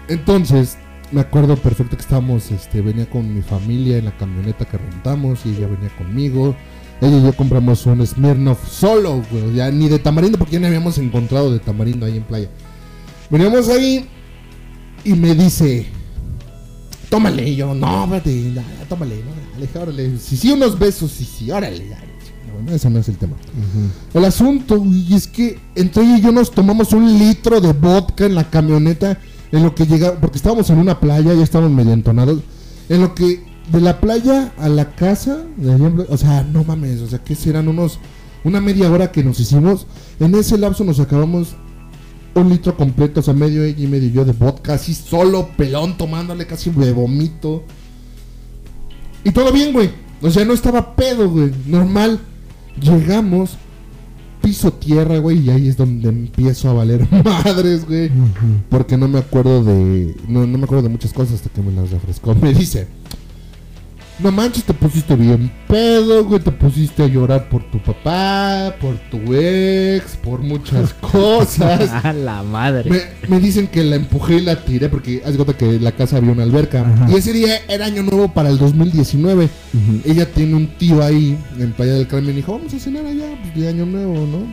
Entonces, me acuerdo perfecto que estábamos, este, venía con mi familia en la camioneta que rentamos y ella venía conmigo. Ella y yo compramos un Smirnoff solo, güey, ya ni de tamarindo porque ya no habíamos encontrado de tamarindo ahí en playa. Veníamos ahí y me dice, tómale. Y yo, no, espérate, tómale, no, dale, órale. Si sí, unos besos, sí, sí, órale, ya. Bueno, ese no es el tema. El asunto, güey, es que entre ella y yo nos tomamos un litro de vodka en la camioneta en lo que llega, porque estábamos en una playa, ya estábamos medio entonados, en lo que de la playa a la casa, de o sea, no mames, o sea, que serán unos, una media hora que nos hicimos, en ese lapso nos acabamos un litro completo, o sea, medio ella y medio yo de vodka, así solo, pelón, tomándole casi de vomito. Y todo bien, güey, o sea, no estaba pedo, güey, normal. Llegamos, piso tierra, güey, y ahí es donde empiezo a valer [laughs] madres, güey. Porque no me acuerdo de. No, no me acuerdo de muchas cosas hasta que me las refrescó. [laughs] Me dice. No manches, te pusiste bien pedo, güey. Te pusiste a llorar por tu papá, por tu ex, por muchas [laughs] cosas. A la madre. Me, me dicen que la empujé y la tiré porque haz cuenta que en la casa había una alberca. Ajá. Y ese día era año nuevo para el 2019. Ujú. Ella tiene un tío ahí en Playa del Carmen y dijo, vamos a cenar allá, pues de año nuevo, ¿no?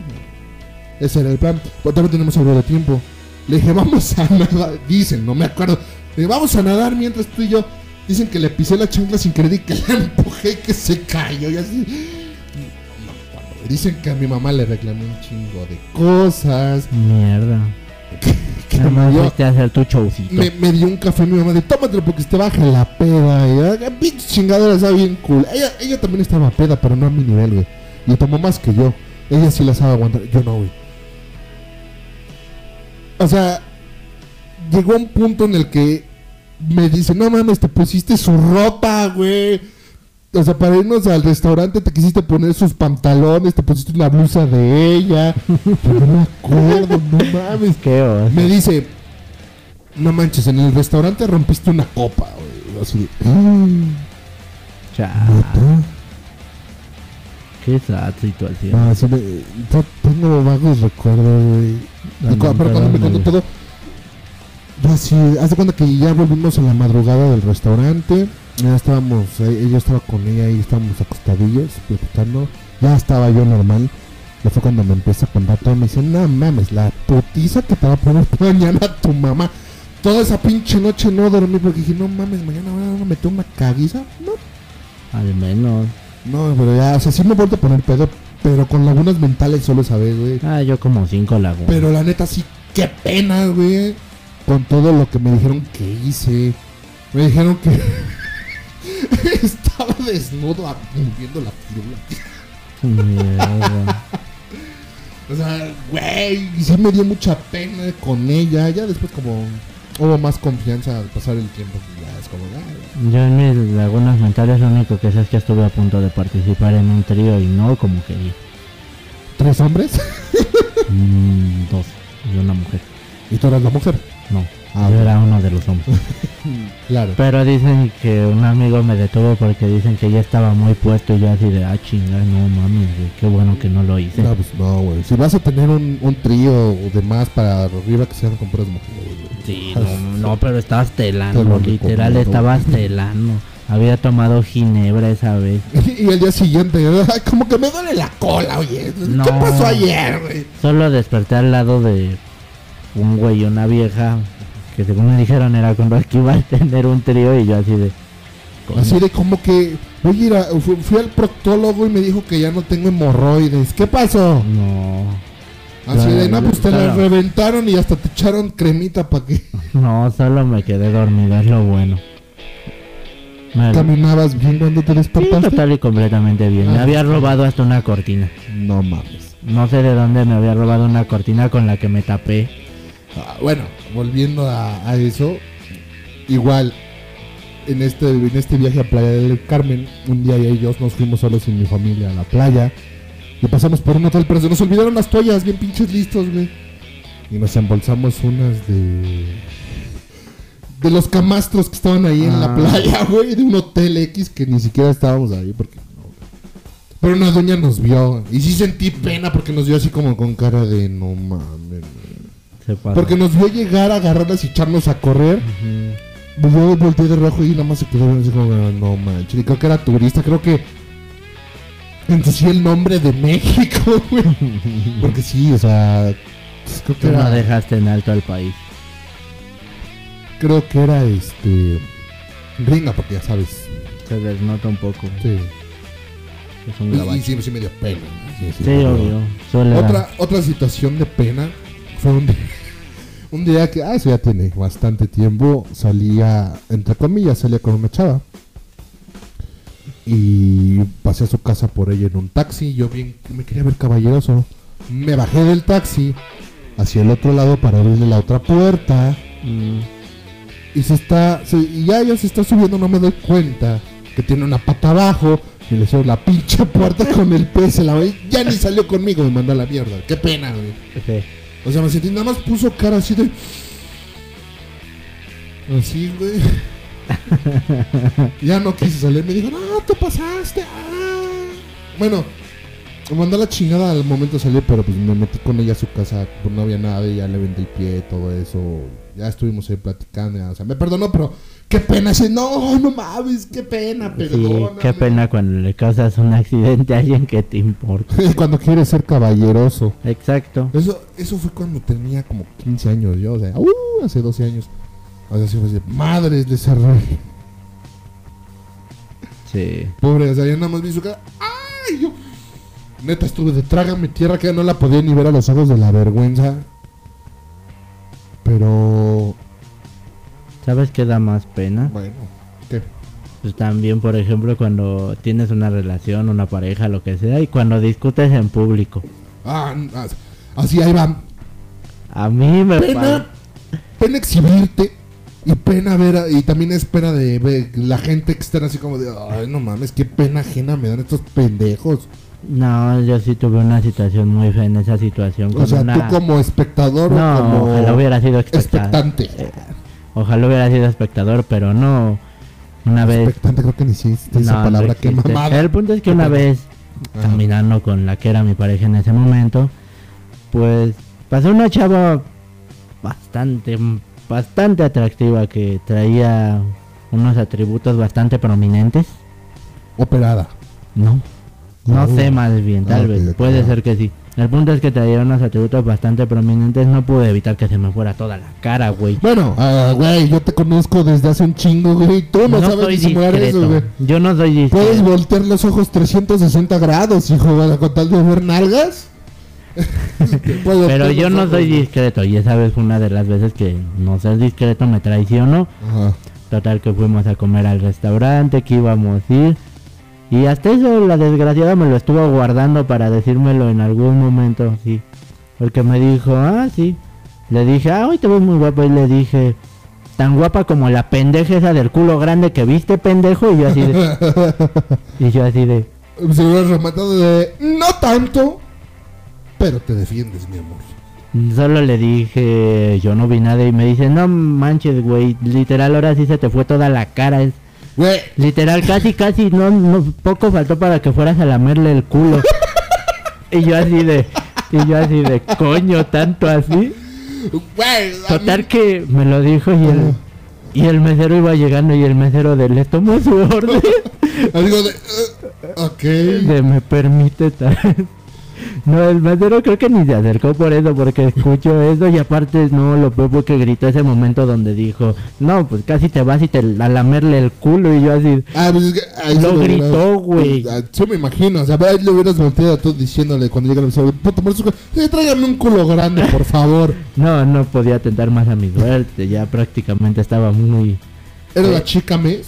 Ese era el plan. Pero todavía tenemos algo de tiempo. Le dije, vamos a nadar. Dicen, no me acuerdo. Le dije, vamos a nadar mientras tú y yo. Dicen que le pisé la chancla sin querer y que [laughs] la empujé y que se cayó y así. No me acuerdo. Dicen que a mi mamá le reclamé un chingo de cosas. Mierda. [laughs] Que Nada me dio, a hacer tu showcito. me, me dio un café mi mamá de tómatelo porque te baja la peda. Y ah, pinche chingadera estaba bien cool. Ella, ella también estaba peda, pero no a mi nivel, güey. Y tomó más que yo. Ella sí la sabe aguantar. Yo no, güey. O sea, llegó un punto en el que me dice, no mames, te pusiste su ropa, güey. O sea, para irnos al restaurante te quisiste poner sus pantalones, te pusiste una blusa de ella. Pero no me acuerdo, no mames. Qué. Me dice, no manches, en el restaurante rompiste una copa, güey. Así de, "Ah, Chao. ¿neta?". Qué sad situación. Ah, sí me- tengo vagos recuerdos, güey. Y ¿Dónde- cu- Pero cuando me contó todo, yo así, haz de cuenta que ya volvimos a la madrugada del restaurante. Ya estábamos, yo estaba con ella y estábamos acostadillos, platicando. Ya estaba yo normal. Ya fue cuando me empieza a contar todo. Me dice, no mames, la putiza que te va a poner [laughs] mañana tu mamá. Toda esa pinche noche no dormí porque dije, no mames, mañana van a meter una caguiza. No, Al menos. no, pero ya, o sea, sí me he vuelto a poner pedo, pero con lagunas mentales solo sabes, güey. Ah, yo como cinco lagunas. Pero la neta sí, qué pena, güey. Con todo lo que me dijeron que hice. Me dijeron que [laughs] estaba desnudo moviendo la pirula. [laughs] O sea, güey, y sí me dio mucha pena con ella. Ya después como hubo más confianza al pasar el tiempo. pues Ya es como, ya, Yo en mis lagunas mentales lo único que sé es que estuve a punto de participar en un trío y no como quería. ¿Tres hombres? Mm, dos y una mujer. Y tú eras la mujer. No, Ah, yo era uno de los hombres. [laughs] Claro. Pero dicen que un amigo me detuvo porque dicen que ya estaba muy puesto y yo así de, ah, chinga, no mames, güey, qué bueno que no lo hice. No, pues no, güey. Si vas a tener un, un trío de más para arriba que sean con puras mujeres. güey. Sí, [laughs] no, no, pero estabas Te telando, literal recomiendo. estabas [laughs] telando. Había tomado ginebra esa vez. Y el día siguiente, como que me duele la cola, oye. ¿Qué No. pasó ayer, güey? Solo desperté al lado de un güey y una vieja que según me dijeron era con los que iba a tener un trío y yo así de... ¿cómo? Así de como que, oye, fui al proctólogo y me dijo que ya no tengo hemorroides. ¿Qué pasó? No, Así de, no, pues te la claro. reventaron y hasta te echaron cremita para que [laughs] no, solo me quedé dormido, es lo bueno. Me- caminabas bien cuando te Sí, despertaste. total y completamente bien. Me Ah. había robado hasta una cortina. No mames. No sé de dónde me había robado una cortina con la que me tapé. Ah, bueno, volviendo a, a eso, igual en este, en este viaje a Playa del Carmen, un día ellos nos fuimos solos sin mi familia a la playa y pasamos por un hotel, pero se nos olvidaron las toallas, bien pinches listos, güey. Y nos embolsamos unas de. De los camastros que estaban ahí en la Ah. playa, [laughs] güey, de un hotel X que ni siquiera estábamos ahí porque. Pero una doña nos vio y sí sentí pena porque nos vio así como con cara de no mames, güey. Se pasó. Porque nos vio llegar a agarrarlas y echarnos a correr. Ujú. Pues yo volteé de rojo y nada más se quedó así como, "Ah, no manches. Y creo que era turista, creo que ensucié el nombre de México, [laughs] güey. Porque sí, o sea, pues, creo que Tú no dejaste en alto al país. creo que era este Ringa, porque ya sabes. Se desnota un poco. Sí. Es un Y, sí, sí me dio pena. Sí, sí, Sí, obvio. Otra, otra situación de pena fue un día, un día que, ah, eso ya tiene bastante tiempo, salía, entre comillas, salía con una chava. Y pasé a su casa por ella en un taxi. Yo bien, me quería ver caballeroso. Me bajé del taxi hacia el otro lado para abrirle la otra puerta. Mm, Y se está, se- y ya ella se está subiendo, no me doy cuenta que tiene una pata abajo. Y le la pinche puerta con el se la ve, ya ni salió conmigo, me mandó a la mierda. Qué pena, güey. sí. O sea, sentí, nada más puso cara así de. Así, güey. [laughs] ya no quise salir, me dijo, no, tú pasaste. ah". Bueno, me mandó la chingada al momento de salir, pero pues me metí con ella a su casa, pues no había nada, y ya le vendí el pie, todo eso. Ya estuvimos ahí platicando, ya, o sea, me perdonó, pero qué pena, ese, no, no mames, qué pena, Sí, qué pena cuando le causas un accidente a alguien que te importa. [laughs] Cuando quieres ser caballeroso. Exacto. Eso, eso fue cuando tenía como 15 años yo, o sea, uh, hace 12 años. O sea, sí fue así, madres, le cerré. Sí. Pobre, o sea, ya nada más vi su cara. ¡Ay! Yo, neta, estuve de trágame tierra que no la podía ni ver a los ojos de la vergüenza. Pero, ¿Sabes qué da más pena? bueno, ¿qué? Pues también, por ejemplo, cuando tienes una relación, una pareja, lo que sea, y cuando discutes en público. Ah, así ahí va. A mí me Pena, pena exhibirte y pena ver, a- y también es pena de ver la gente externa así como de, ay, no mames, qué pena ajena me dan estos pendejos. No, yo sí tuve una situación muy fea en esa situación. O sea, una- tú como espectador o No, como ojalá hubiera sido espectador. expectante. Ojalá hubiera sido espectador, pero no. Una vez. Expectante, creo que ni esa No, no palabra, qué mamada. El punto es que una vez, Ajá. caminando con la que era mi pareja en ese momento, pues pasó una chava bastante, bastante atractiva que traía unos atributos bastante prominentes. Operada. No, no sé más bien, tal Ah, vez, puede ser que sí. El punto es que traía unos atributos bastante prominentes, no pude evitar que se me fuera toda la cara, güey. Bueno, ah, güey, yo te conozco desde hace un chingo, güey. Tú no, sabes soy disimular eso, güey. Yo no soy discreto. Puedes voltear los ojos 360 grados, hijo, con tal de ver nalgas. [laughs] Pero yo no soy discreto y esa vez fue una de las veces que no ser discreto me traicionó. Ajá. Total que fuimos a comer al restaurante, que íbamos a ir. Y hasta eso la desgraciada me lo estuvo guardando para decírmelo en algún momento, sí. Porque me dijo, ah, sí. Le dije, ah, hoy te ves muy guapa. Y le dije, tan guapa como la pendeja esa del culo grande que viste, pendejo. Y yo así de... [laughs] y yo así de... Se lo he rematado de. No tanto, pero te defiendes, mi amor. Solo le dije, yo no vi nada. Y me dice, no manches, güey. Literal, ahora sí se te fue toda la cara. Es Güey, Literal, casi, casi, no, no, poco faltó para que fueras a lamerle el culo. y yo así de, y yo así de, coño, tanto así. güey. Total mí- que me lo dijo y el, y el mesero iba llegando y el mesero de, le tomó su orden. [laughs] Digo de. ok. de, me permite tal. No, el mesero creo que ni se acercó por eso, porque escuchó eso y aparte no, lo peor que gritó ese momento donde dijo, no, pues casi te vas y te a lamerle el culo y yo así, Ah, pues es que ahí Lo gritó, güey. Ah, Yo me imagino, o sea, ahí le hubieras volteado tú diciéndole cuando llega el mesero, por eh, tráigame un culo grande, por favor. [laughs] No, no podía tentar más a mi suerte, ya prácticamente estaba muy... ¿Era la chica mes?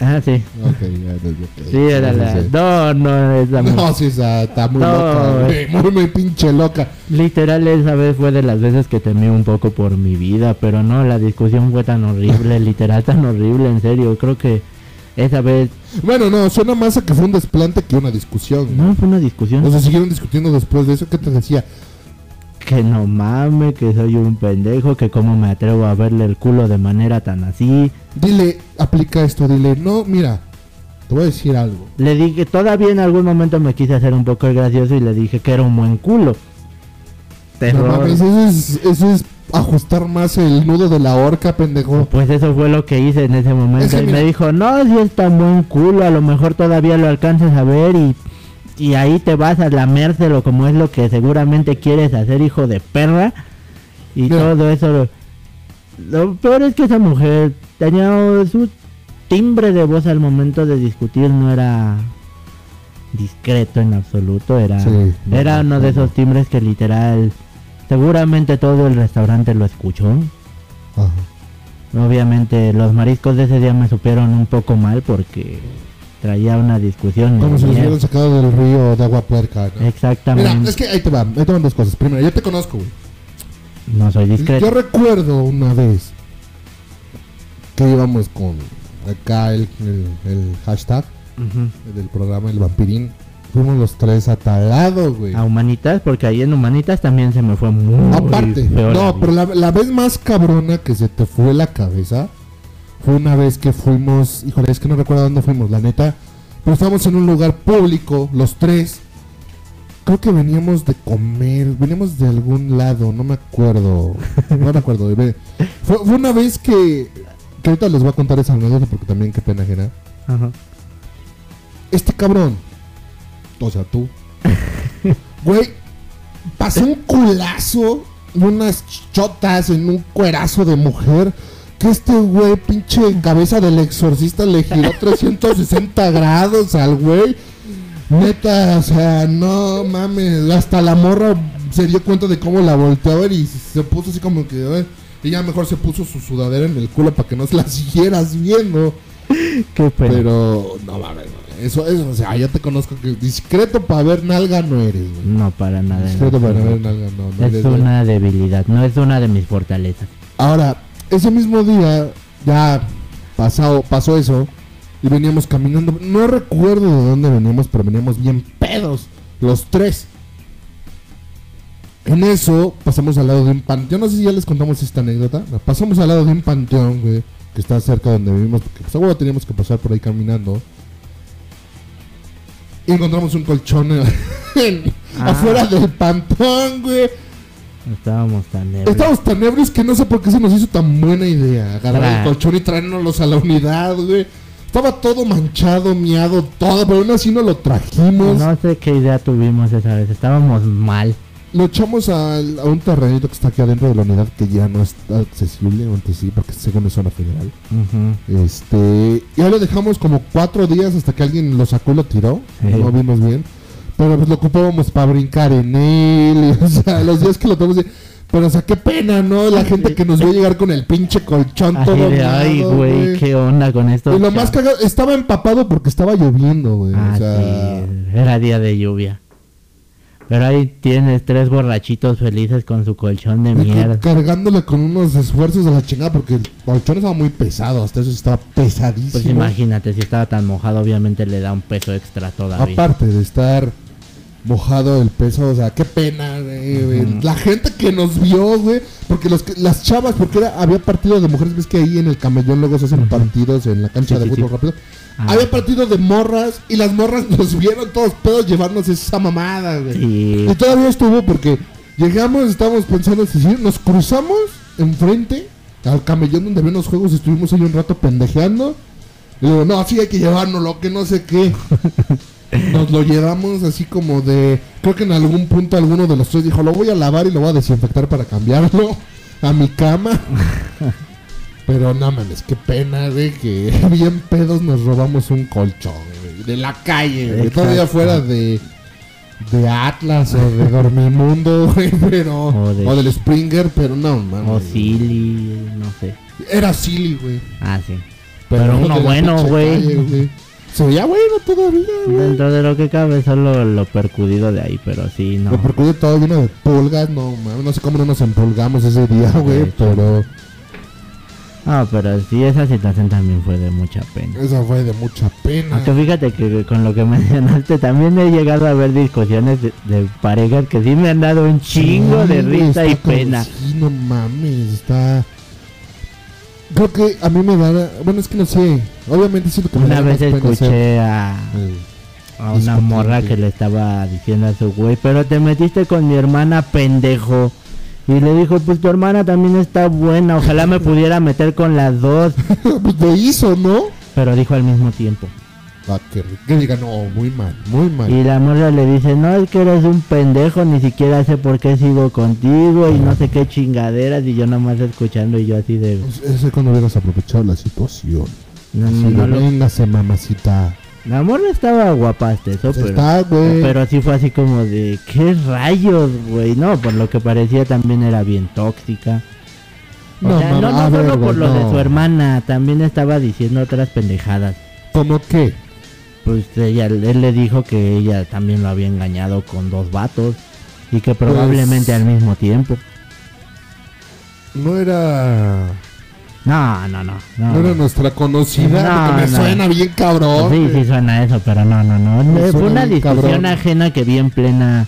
Ah, sí, Ok, ya, ya, sí, era la... No, no, esa No, sí, está muy No, loca, güey, muy, muy pinche loca. Literal esa vez fue de las veces que temí un poco por mi vida, pero no, la discusión fue tan horrible, [laughs] literal tan horrible, en serio, creo que esa vez... Bueno, no, suena más a que fue un desplante que una discusión. No, fue una discusión. O sea, siguieron discutiendo después de eso, ¿qué te decía? Que no mame, que soy un pendejo, que cómo me atrevo a verle el culo de manera tan así. Dile, aplica esto, dile, no, mira, te voy a decir algo. Le dije, todavía en algún momento me quise hacer un poco el gracioso y le dije que era un buen culo. No Pero mames, eso es, eso es ajustar más el nudo de la horca, pendejo. Pues eso fue lo que hice en ese momento. Es que y mira- me dijo, no, si es tan buen culo, a lo mejor todavía lo alcanzas a ver y, y ahí te vas a lamérselo como es lo que seguramente quieres hacer, hijo de perra. Y todo eso. Lo, lo peor es que esa mujer tenía su timbre de voz al momento de discutir, no era discreto en absoluto, era, Sí, era no, uno de esos timbres que literal, seguramente todo el restaurante lo escuchó. Ajá. Obviamente los mariscos de ese día me supieron un poco mal porque traía una discusión. Como si los hubieran sacado del río de agua puerca, ¿no? Exactamente. Mira, es que ahí te van, ahí te van dos cosas. Primero, yo te conozco, güey. No soy discreto. Yo recuerdo una vez que íbamos con acá el, el, el hashtag del programa El Vampirín. Fuimos los tres atalados, güey. A Humanitas, porque ahí en Humanitas también se me fue muy Aparte, la no, pero la, la vez más cabrona que se te fue la cabeza fue una vez que fuimos, híjole, es que no recuerdo dónde fuimos, la neta, pero estábamos en un lugar público, los tres. Creo que veníamos de comer, veníamos de algún lado, no me acuerdo, no me acuerdo. Fue, fue una vez que, que ahorita les voy a contar esa anécdota porque también qué pena ajena. Ajá. Este cabrón, o sea, tú, güey, pasó un culazo, unas chotas en un cuerazo de mujer. Que este güey, pinche cabeza del exorcista, le giró [laughs] 360 grados al güey. Neta, o sea, no mames. Hasta la morra se dio cuenta de cómo la volteó a ver y se puso así como que. Y ya mejor se puso su sudadera en el culo para que no se la siguieras viendo. [laughs] Qué pena. Pero, no mames, eso, eso, o sea, ya te conozco que discreto para ver nalga no eres, güey. No, para nada. Discreto no. para ver nalga no, no Es eres, güey. una debilidad, no es una de mis fortalezas. Ahora, ese mismo día, ya pasado, pasó eso, y veníamos caminando, no recuerdo de dónde veníamos, pero veníamos bien pedos, los tres. En eso, pasamos al lado de un panteón, no sé si ya les contamos esta anécdota, pasamos al lado de un panteón, güey, que está cerca donde vivimos, porque pues, seguro teníamos que pasar por ahí caminando. Y encontramos un colchón [laughs] en- Ah. afuera del panteón, güey. Estábamos tan ebrios. Estábamos tan ebrios que no sé por qué se nos hizo tan buena idea agarrar el colchón y traérnoslos a la unidad, güey. Estaba todo manchado, miado, todo, pero aún así no lo trajimos. No sé qué idea tuvimos esa vez, estábamos mal. Lo echamos a, un terrenito que está aquí adentro de la unidad que ya no está accesible, antes sí, porque según es zona federal. Ujú. Este, ya lo dejamos como cuatro días hasta que alguien lo sacó y lo tiró. Sí. No lo vimos bien. Pero pues lo ocupábamos para brincar en él. [laughs] y, o sea, los días que lo tomamos. Pero o sea, qué pena, ¿no? La gente que nos vio llegar con el pinche colchón Así todo de, ay, güey, qué onda con esto. Y lo más cagado, estaba empapado porque estaba lloviendo, güey. Ah, o sea, sí, era día de lluvia. Pero ahí tienes tres borrachitos felices con su colchón de mierda. cargándole con unos esfuerzos de la chingada porque el colchón estaba muy pesado. Hasta eso estaba pesadísimo. Pues imagínate, si estaba tan mojado, obviamente le da un peso extra todavía. Aparte de estar mojado el peso, o sea, qué pena, güey. La gente que nos vio, güey, porque los las chavas, porque era, había partido de mujeres, ves que ahí en el camellón luego se hacen partidos en la cancha Sí, de sí, fútbol sí. rápido. Ah. Había partido de morras y las morras [laughs] nos vieron todos pedos llevarnos esa mamada, güey. Y todavía estuvo porque llegamos, estábamos pensando si nos cruzamos enfrente al camellón donde había unos juegos, estuvimos ahí un rato pendejeando. Y digo, no, sí hay que llevárnoslo, que no sé qué. [laughs] Nos lo llevamos así como de. Creo que en algún punto alguno de los tres dijo: Lo voy a lavar y lo voy a desinfectar para cambiarlo a mi cama. Pero no mames, qué pena, güey, que [laughs] bien pedos nos robamos un colchón, güey, de la calle, güey. Todavía fuera de, de Atlas o de Dormimundo, [laughs] güey, pero. O de- o del Springer, pero no mames. O Silly, no sé. Era silly, güey. Ah, sí. Pero uno de la bueno, güey. Se veía bueno todavía, güey. Dentro de lo que cabe, solo lo percudido de ahí, pero sí, no. Lo percudió todo lleno de pulgas, no mames, no sé cómo no nos empulgamos ese día, güey, pero Ah, pero sí, esa situación también fue de mucha pena. esa fue de mucha pena. Aunque fíjate que con lo que [laughs] mencionaste, también he llegado a ver discusiones de, de parejas que sí me han dado un chingo de risa y pena. Sí, no mames, está... Creo que a mí me da... Bueno, es que no sé. Obviamente siento que me Una vez escuché a, hacer- a una morra que le estaba diciendo a su güey, pero te metiste con mi hermana pendejo. Y le dijo, pues tu hermana también está buena, ojalá me pudiera meter con las dos. [laughs] pues lo hizo, ¿no? Pero dijo al mismo tiempo. Ah, que, que diga, no, muy mal, muy mal. Y la morra le dice, no, es que eres un pendejo, ni siquiera sé por qué sigo contigo y no sé qué chingaderas. Y yo nomás escuchando y yo así de... Pues ese cuando hubieras aprovechado la situación. No, no, no véngase, mamacita. La morra estaba guapaste, eso, pero... Está. Pero sí fue así como de, ¿qué rayos, güey? No, por lo que parecía también era bien tóxica. O No, sea, mamá, no, no solo ver, por lo de su hermana, también estaba diciendo otras pendejadas. ¿Cómo qué? Pues ella, él le dijo que ella también lo había engañado con dos vatos y que probablemente Pues- al mismo tiempo. No era. No, no, no. No, No era nuestra conocida. No, me no. suena bien cabrón. Sí, sí suena eso, pero no, no, no. Me Fue una discusión cabrón. ajena que vi en plena,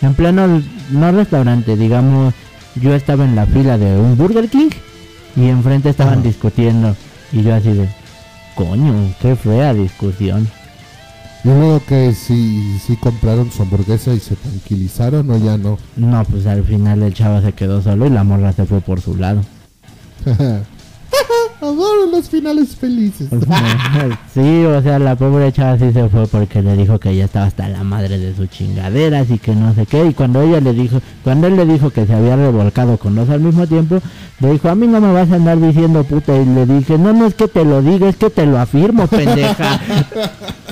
en pleno, no restaurante, digamos, yo estaba en la fila de un Burger King y enfrente estaban discutiendo y yo así de, coño, qué fea discusión. Y luego que si, si compraron su hamburguesa y se tranquilizaron o ya no. No, pues al final el chavo se quedó solo y la morra se fue por su lado. [laughs] Adoro los finales felices. [laughs] sí, o sea, la pobre chava sí se fue porque le dijo que ella estaba hasta la madre de sus chingaderas y que no sé qué. Y cuando ella le dijo, cuando él le dijo que se había revolcado con dos al mismo tiempo, le dijo, a mí no me vas a andar diciendo puta. Y le dije, no, no es que te lo diga, es que te lo afirmo, pendeja. [laughs]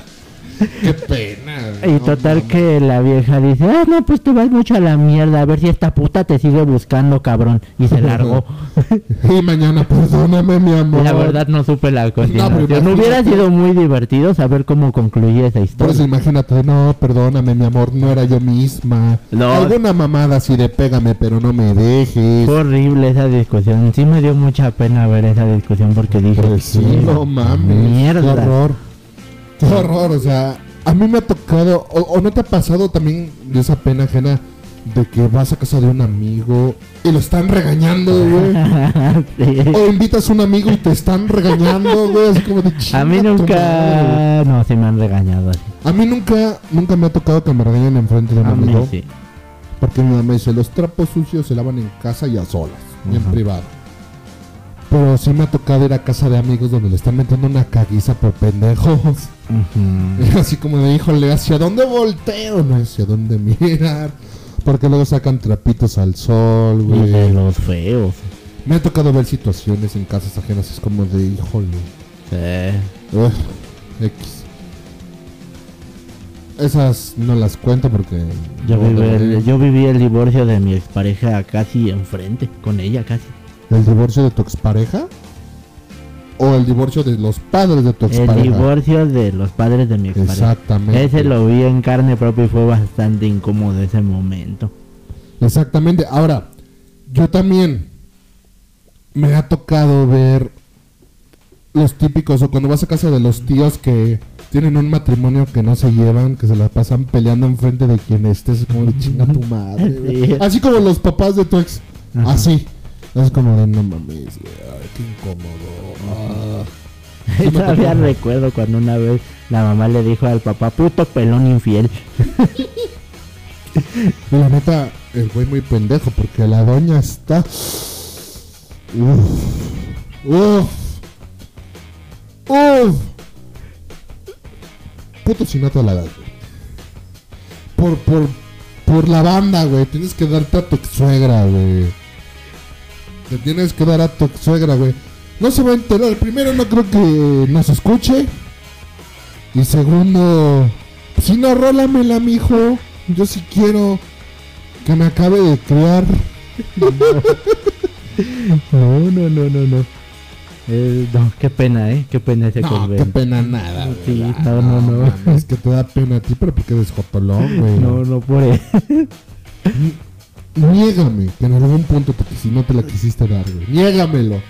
[laughs] Qué pena. y no total que la vieja dice, ah, no, pues te vas mucho a la mierda, a ver si esta puta te sigue buscando, cabrón. Y se largó. [laughs] Y mañana, perdóname, mi amor. La verdad no supe la continuación. imagínate. hubiera sido muy divertido saber cómo concluía esa Por historia. eso imagínate, no, perdóname, mi amor, no era yo misma. No. Alguna mamada así de pégame, pero no me dejes. Fue horrible esa discusión. Sí me dio mucha pena ver esa discusión porque dije, Pues sí, "Qué no mames. Mierda. Qué horror. Qué horror, o sea, a mí me ha tocado, o, o no te ha pasado también de esa pena ajena de que vas a casa de un amigo y lo están regañando, güey. [laughs] Sí. O invitas a un amigo y te están regañando, güey, así como de A mí nunca... No, sí me han regañado así. A mí nunca, nunca me ha tocado que me regañen enfrente de un A mí amigo. sí. Porque mi mamá dice, los trapos sucios se lavan en casa y a solas, y en privado. Pero sí me ha tocado ir a casa de amigos donde le están metiendo una caguiza por pendejos. Ujú. [laughs] Así como de, híjole, ¿hacia dónde volteo? No hacia dónde mirar. Porque luego sacan trapitos al sol, de güey. los feos. Me ha tocado ver situaciones en casas ajenas, es como de, híjole. Sí. Ugh, X. Esas no las cuento porque... Yo, viví el, yo viví el divorcio de mi expareja casi enfrente, con ella casi. ¿El divorcio de tu expareja? ¿O el divorcio de los padres de tu El expareja? divorcio de los padres de mi expareja. Exactamente. Ese lo vi en carne propia y fue bastante incómodo ese momento. Exactamente. Ahora, yo también me ha tocado ver los típicos, o cuando vas a casa de los tíos que tienen un matrimonio que no se llevan, que se la pasan peleando enfrente de quien estés, como de chinga tu [laughs] madre. güey". Sí. Así como los papás de tu ex. Ajá. Así. Es como de no mames, güey, ay, qué incómodo. Ah. Sí [laughs] me Todavía [laughs] recuerdo cuando una vez la mamá le dijo al papá, puto pelón infiel. Y [laughs] la neta, el güey muy pendejo, porque la doña está. Uf. Uf. Uf. Puto sinato a la edad, güey. Por, por, por la banda, güey. Tienes que darte a tu suegra, güey. Te tienes que dar a tu suegra, güey. No se va a enterar. Primero, no creo que nos escuche. Y segundo, si no, rólamela, mijo. Yo sí quiero que me acabe de criar. [laughs] No, no, no, no, no. Eh, no, qué pena, eh. Qué pena ese No, qué pena nada. Sí, Ah, no, no, no. Es que te da pena a ti, pero porque eres jotolón, güey. No, no por eso. Niégame que en algún punto te si no te la quisiste dar, güey. Niégamelo.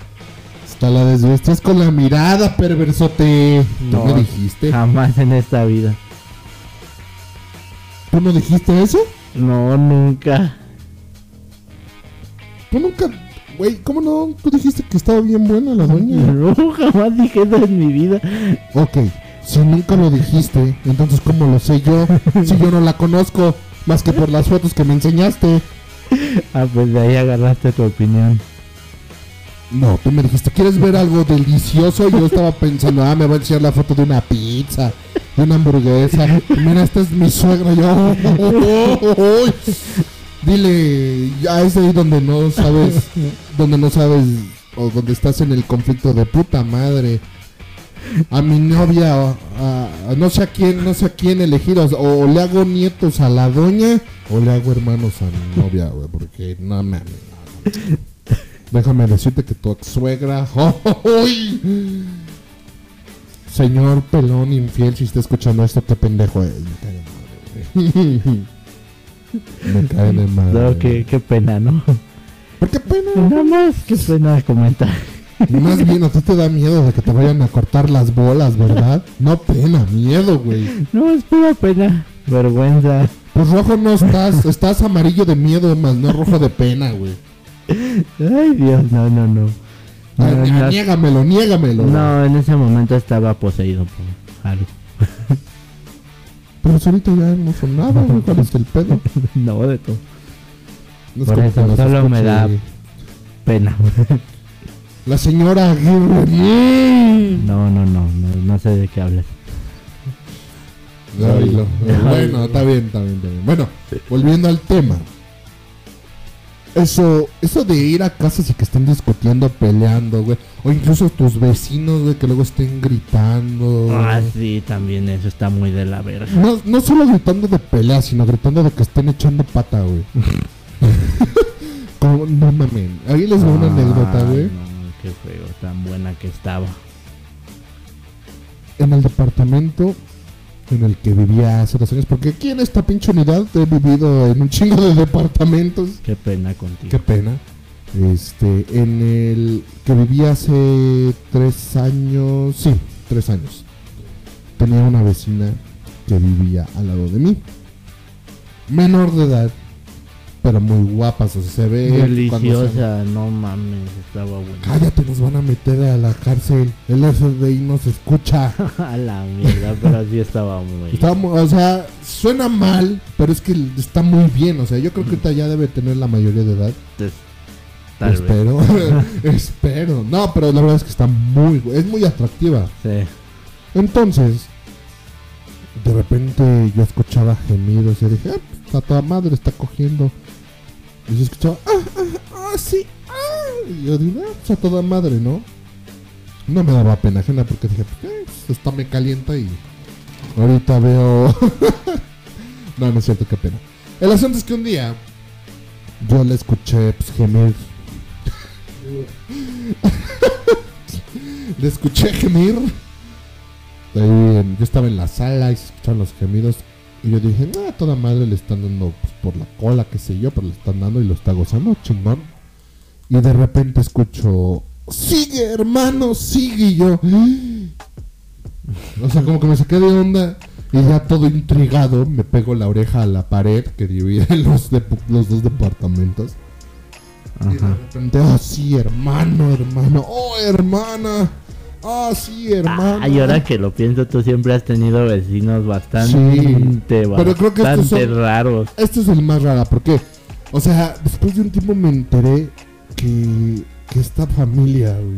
Hasta la desvestías con la mirada, perversote. ¿Tú No. me dijiste? Jamás en esta vida. ¿Tú no dijiste eso? No, nunca. Tú nunca... Güey, ¿cómo no? Tú dijiste que estaba bien buena la doña. [laughs] No, jamás dije eso en mi vida. Ok, si nunca lo dijiste, entonces ¿cómo lo sé yo? Si yo no la conozco, más que por las fotos que me enseñaste. Ah, pues de ahí agarraste tu opinión. No, tú me dijiste, ¿quieres ver algo delicioso? Y yo estaba pensando, ah, me va a enseñar la foto de una pizza, de una hamburguesa. Mira, esta es mi suegra. Yo, oh, oh, oh. Dile, ya es ahí donde no sabes, donde no sabes, o donde estás en el conflicto de puta madre. A mi novia, a- a- no sé a quién, no sé a quién elegir, o, o le hago nietos a la doña, o le hago hermanos a mi novia, güey, porque no mames. no, no. Déjame decirte que tu ex suegra. [laughs] Señor pelón infiel, si está escuchando esto, qué pendejo es. Me cae de madre, güey. [laughs] Me cae de madre. No, qué, qué pena, ¿no? ¿Por qué pena? Nada más, qué pena comentar. Más bien a ti te da miedo de que te vayan a cortar las bolas, ¿verdad? No pena, miedo, güey. No, es pura pena. Vergüenza. Pues rojo no estás, estás amarillo de miedo, más no rojo de pena, güey. Ay, Dios, no, no, no. Ah, No, no, Niégamelo, niégamelo. no, en ese momento estaba poseído por algo. [laughs] Pero ahorita ya no son nada, güey. ¿Cuál es el pedo? [laughs] No, de todo. No es Por como eso, solo me da- Pena. La señora Aguirre. No, no, no, no, no sé de qué hablas. Ay. Bueno, está bien, está bien, está bien. Bueno, volviendo al tema. Eso, eso de ir a casas y que estén discutiendo, peleando, güey. O incluso tus vecinos, güey, que luego estén gritando. Ah, sí, también eso está muy de la verga. No, no solo gritando de pelea, sino gritando de que estén echando pata, güey. [laughs] Como- no mames. Ahí les va una Ay, anécdota, güey. No, qué feo, tan buena que estaba. En el departamento en el que vivía hace dos años. Porque aquí en esta pinche unidad he vivido en un chingo de departamentos. Qué pena contigo. Qué pena. Este, en el que vivía hace tres años, sí, tres años. Tenía una vecina que vivía al lado de mí. Menor de edad, pero muy guapa, o sea, se ve. cuando se- no mames, estaba buena. Cállate, nos van a meter a la cárcel. El FBI nos escucha. [laughs] A la mierda, pero sí estaba muy. Está o sea, suena mal, pero es que está muy bien. O sea, yo creo que ahorita ya debe tener la mayoría de edad. Pues, tal vez. Espero. [laughs] [laughs] Espero. No, pero la verdad es que está muy. Es muy atractiva. Sí. Entonces, de repente yo escuchaba gemidos y dije, ah, pues, está toda madre, está cogiendo. Y yo escuchaba, ah, ah, ah, sí, ah. Y yo dije, ah, pues a toda madre, ¿no? No me daba pena ajena porque dije, pues, eh, pues, esta me calienta y ahorita veo. [laughs] no, no es cierto, qué pena. El asunto es que un día yo le escuché pues, gemir. [laughs] le escuché gemir. Ahí yo estaba en la sala y se escuchaban los gemidos. Y yo dije, ah, toda madre le están dando pues, por la cola, qué sé yo, pero le están dando y lo está gozando, chingón. Y de repente escucho, sigue hermano, sigue y yo. O sea, como que me saqué de onda y ya todo intrigado me pego la oreja a la pared que divide [laughs] los, los dos departamentos. Y de repente, oh sí, hermano, hermano, oh hermana, oh sí, hermano. Ah, y ahora que lo pienso, tú siempre has tenido vecinos bastante, Sí, pero creo que estos bastante son- raros. Este es el más raro, porque, o sea, después de un tiempo me enteré que, que esta familia, güey,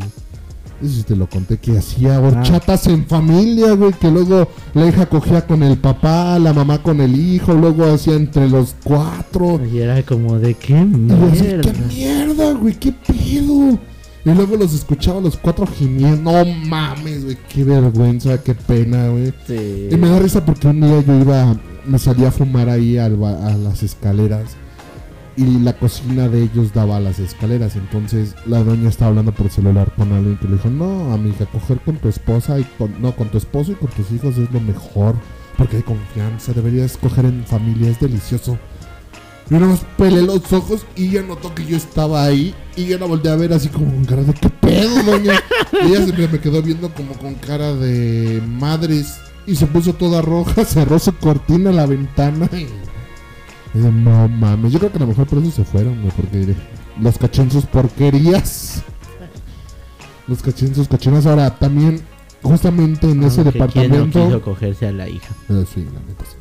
eso te lo conté, que hacía horchatas en familia, güey, que luego la hija cogía con el papá, la mamá con el hijo, luego hacía entre los cuatro. Y era como de qué Y yo así, mierda. ¿qué mierda, güey? ¿Qué pedo? Y luego los escuchaba los cuatro gimiendo. No mames, güey, qué vergüenza, qué pena, güey. Sí. Y me da risa porque un día yo iba, me salí a fumar ahí al a las escaleras y la cocina de ellos daba a las escaleras. Entonces la doña estaba hablando por celular con alguien que le dijo, no, amiga, coger con tu esposa y con, no, con tu esposo y con tus hijos es lo mejor. Porque hay confianza, deberías coger en familia, es delicioso. Y nada más pelé los ojos y ella notó que yo estaba ahí y yo la volteé a ver así como con cara de ¿qué pedo, doña? y ella se me, quedó viendo como con cara de madres y se puso toda roja, [laughs] cerró su cortina a la ventana y... y yo, no mames, yo creo que a lo mejor por eso se fueron, güey, porque los caché en sus porquerías. Los caché en sus cochinas. Ahora, también, justamente en ese Aunque ¿quién no departamento... quiso cogerse a la hija. Eh, sí, la neta sí.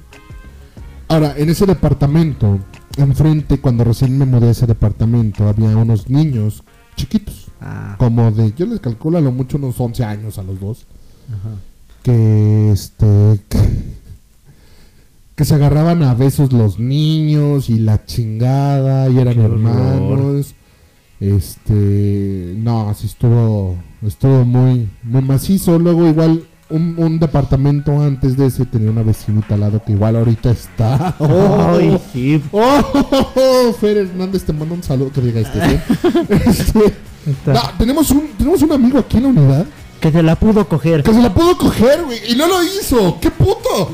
Ahora, en ese departamento enfrente, cuando recién me mudé a ese departamento, había unos niños chiquitos, Ah, como de, yo les calculo a lo mucho unos 11 años a los dos, ajá. que este [laughs] que se agarraban a besos los niños y la chingada y eran Qué horror. hermanos este no así estuvo estuvo muy muy macizo luego igual un, un departamento antes de ese tenía una vecinita al lado que igual ahorita está Ay, [laughs] sí. Oh, Fer Hernández te manda un saludo que diga este. [laughs] Este, no, tenemos un tenemos un amigo aquí en la unidad Que se la pudo coger. que se la pudo coger, güey. Y no lo hizo. ¡Qué puto!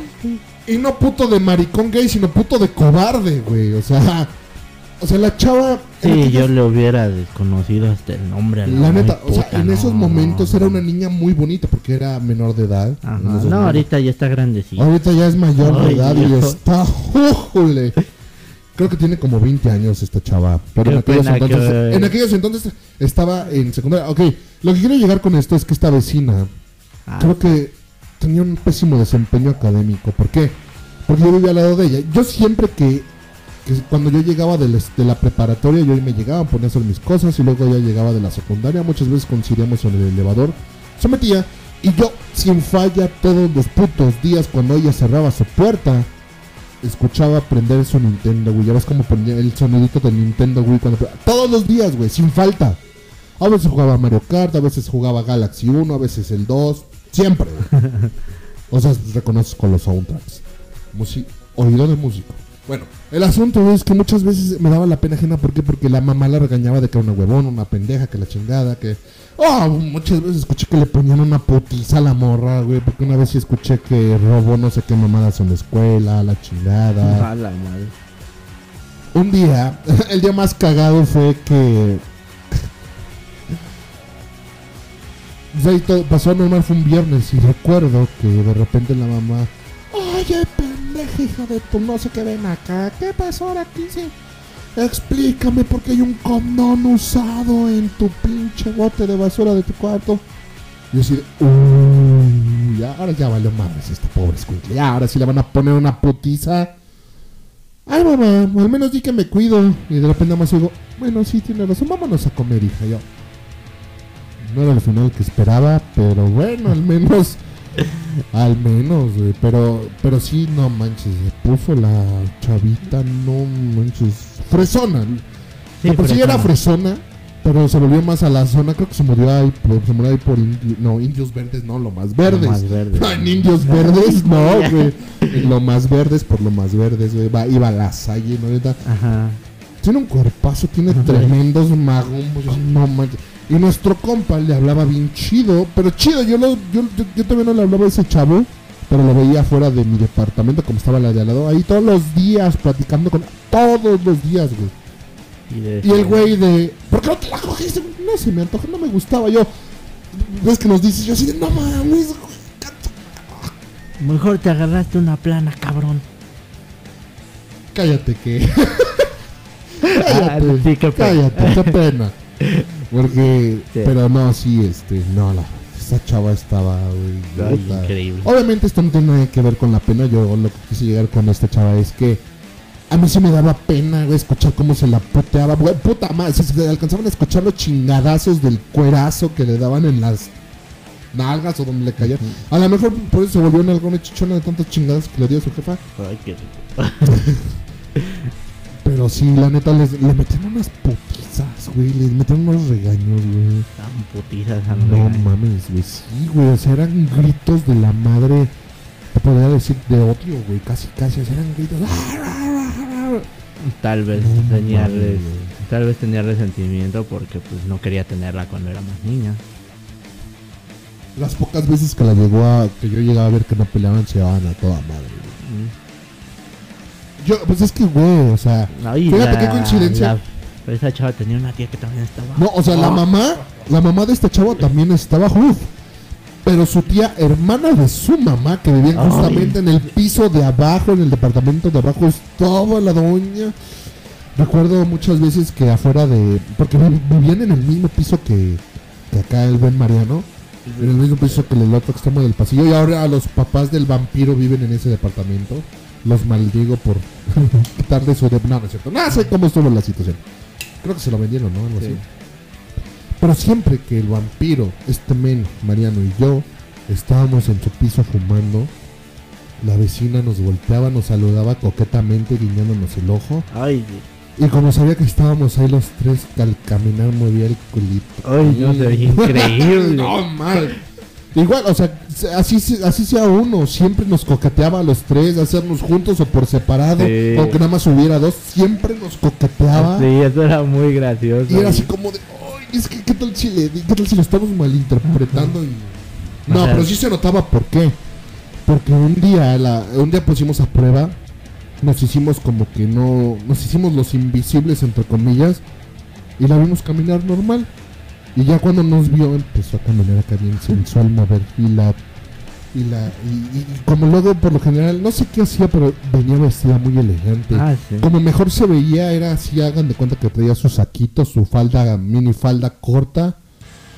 Y no puto de maricón gay, sino puto de cobarde, güey. O sea, o sea, la chava. Sí, yo le hubiera desconocido hasta el nombre. a La neta, o sea, en no, esos no, momentos no. era una niña muy bonita porque era menor de edad. Ajá. No, momentos. ahorita ya está grandecito. Ahorita ya es mayor de edad y está. ¡Ujule! Creo que tiene como 20 años esta chava. Pero en aquellos, entonces, que- en aquellos entonces estaba en secundaria. Ok, lo que quiero llegar con esto es que esta vecina Ah, creo que tenía un pésimo desempeño académico. ¿Por qué? Porque yo vivía al lado de ella. Yo siempre que, que cuando yo llegaba de, les- de la preparatoria, yo me llegaba, ponía a hacer mis cosas y luego ya llegaba de la secundaria. Muchas veces coincidíamos en el elevador. Se metía y yo, sin falla, todos los putos días cuando ella cerraba su puerta, escuchaba prender su Nintendo, güey. Ya ves cómo ponía el sonidito del Nintendo, güey. Cuando... Todos los días, güey, sin falta. A veces jugaba Mario Kart, a veces jugaba Galaxy 1, a veces el 2. Siempre, güey. [laughs] O sea, reconoces con los soundtracks. Musi- oído de músico. Bueno, el asunto es que muchas veces me daba la pena ajena. ¿Por qué? Porque la mamá la regañaba de que era una huevona, una pendeja, que la chingada, que... Oh, muchas veces escuché que le ponían una putiza a la morra, güey. Porque una vez sí escuché que robó no sé qué mamadas en la escuela, la chingada. [laughs] a la madre. Un día, [laughs] el día más cagado fue que. [laughs] Pasó normal, fue un viernes y recuerdo que de repente la mamá. Oye, pendeja, hija de tu no sé qué ven acá. ¿Qué pasó ahora aquí? Sí? Explícame por qué hay un condón usado en tu pinche bote de basura de tu cuarto. Y así de, "Uy, ahora ya valió madres esta pobre escuincle. Ahora sí le van a poner una putiza. Ay, mamá, al menos di que me cuido. Y de repente más digo, bueno, sí, tiene razón, vámonos a comer, hija. Yo, no era el final que esperaba, pero bueno, al menos, al menos, güey. Pero, pero sí, no manches, se puso la chavita, no manches, fresona. Sí, por sí era fresona, pero se volvió más a la zona, creo que se murió ahí, por- se murió ahí por, indi- no, indios verdes, no, lo más verdes. más verdes. No, [laughs] en indios verdes, no, [laughs] güey. En lo más verdes por lo más verdes, güey. Iba a la salle, ¿no? Ajá. Tiene un cuerpazo, tiene tremendos magumbos, no manches. Y nuestro compa le hablaba bien chido, pero chido, yo, lo, yo, yo, yo también no le hablaba a ese chavo, pero lo veía fuera de mi departamento, como estaba la de al lado, ahí todos los días platicando con todos los días, güey. Y, de- Y el güey de, ¿por qué no te la cogiste? No se me antojó, no me gustaba. Yo, ves que nos dices, yo así de, no mames, güey. Mejor te agarraste una plana, cabrón. Cállate que. [laughs] Ah, cállate, sí, qué pena. cállate, qué pena. [laughs] Porque, Sí. pero no, sí, este, no, la, esa chava estaba, güey. Increíble. Obviamente esto no tiene nada que ver con la pena. Yo lo que quise llegar con esta chava es que a mí sí me daba pena, güey, escuchar cómo se la puteaba. Güey, puta madre, se, alcanzaban a escuchar los chingadazos del cuerazo que le daban en las nalgas o donde le caían. A lo mejor por eso se volvió en alguna chichona de tantos chingadas que le dio a su jefa. Ay, qué rico. [laughs] Pero sí, la neta, les, le metían unas putizas, güey. Les metían unos regaños, güey. Tan putizas No mames, güey. Sí, güey. O sea, eran gritos de la madre. Te podría decir de odio, güey. Casi, casi. O sea, eran gritos. Tal vez No tenía mames, res- güey. tal vez tenía resentimiento porque pues no quería tenerla cuando era más niña. Las pocas veces que la llegó a. que yo llegaba a ver que no peleaban, se llevaban a toda madre, güey. Yo, pues es que, güey, o sea. Ay, Fíjate la- qué coincidencia. la- esa chava tenía una tía que también estaba. No, o sea, la mamá. La mamá de este chavo también estaba. Uf, pero su tía, hermana de su mamá, que vivía Ay. justamente en el piso de abajo, en el departamento de abajo, estaba la doña. Recuerdo muchas veces que afuera de. Porque vi- vivían en el mismo piso que, que acá el buen Mariano. En el mismo piso que el otro extremo del pasillo. Y ahora los papás del vampiro viven en ese departamento. Los maldigo por [laughs] quitarle su de... No, no es cierto. No sé cómo estuvo la situación. Creo que se lo vendieron, ¿no? Algo Sí. así. Pero siempre que el vampiro, este men, Mariano y yo, estábamos en su piso fumando, la vecina nos volteaba, nos saludaba coquetamente, guiñándonos el ojo. Ay, Y como sabía que estábamos ahí los tres, al caminar movía el culito. ay, no se veía increíble. [laughs] no, mal. Igual, o sea, se- así, así sea uno, siempre nos coqueteaba a los tres, hacernos juntos o por separado, Sí. aunque nada más hubiera dos, siempre nos coqueteaba. Sí, eso era muy gracioso. Y era así como de, ay, es que qué tal si le, qué tal si lo estamos malinterpretando y... No, pero sí se notaba por qué. Porque un día, la, un día pusimos a prueba, nos hicimos como que no, nos hicimos los invisibles entre comillas y la vimos caminar normal. Y ya cuando nos vio empezó a caminar acá bien sensual, mover y la y la y, y como luego por lo general no sé qué hacía pero venía vestida muy elegante Ah, sí. como mejor se veía era así, hagan de cuenta que traía su saquito, su falda, mini falda corta,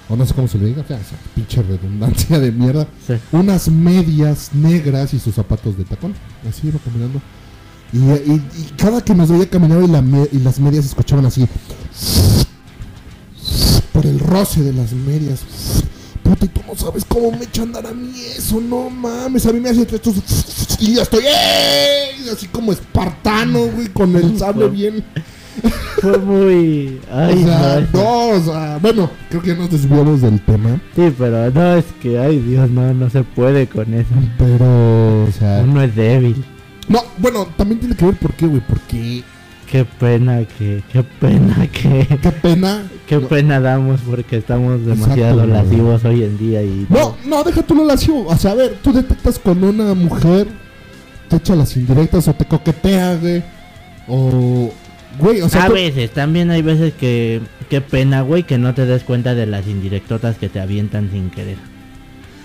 o no sé cómo se le diga, o sea, esa pinche redundancia de mierda, Sí. unas medias negras y sus zapatos de tacón, así iba caminando. Y, y- y cada que nos veía caminar y, la me- y las medias escuchaban así, por el roce de las medias. Puta, y tú no sabes cómo me echa a andar a mí eso, no mames. A mí me hace estos. Y ya estoy, ¡ey! Así como espartano, güey, con el sable bien. Fue muy. Ay, o sea, no, no, o sea, bueno, creo que nos desviamos del tema. Sí, pero no, es que, ay Dios, no, no se puede con eso. Pero, o sea. Uno es débil. No, bueno, también tiene que ver por qué, güey, porque. Qué pena que, qué pena que, Qué pena. qué No. pena damos porque estamos demasiado Exacto, lascivos hoy en día y No, no, deja tú lo lascivo. O sea, a ver, tú detectas cuando una mujer te echa las indirectas o te coquetea, güey. O. Güey, o sea. a tú- veces, también hay veces que, qué pena, güey, que no te des cuenta de las indirectotas que te avientan sin querer.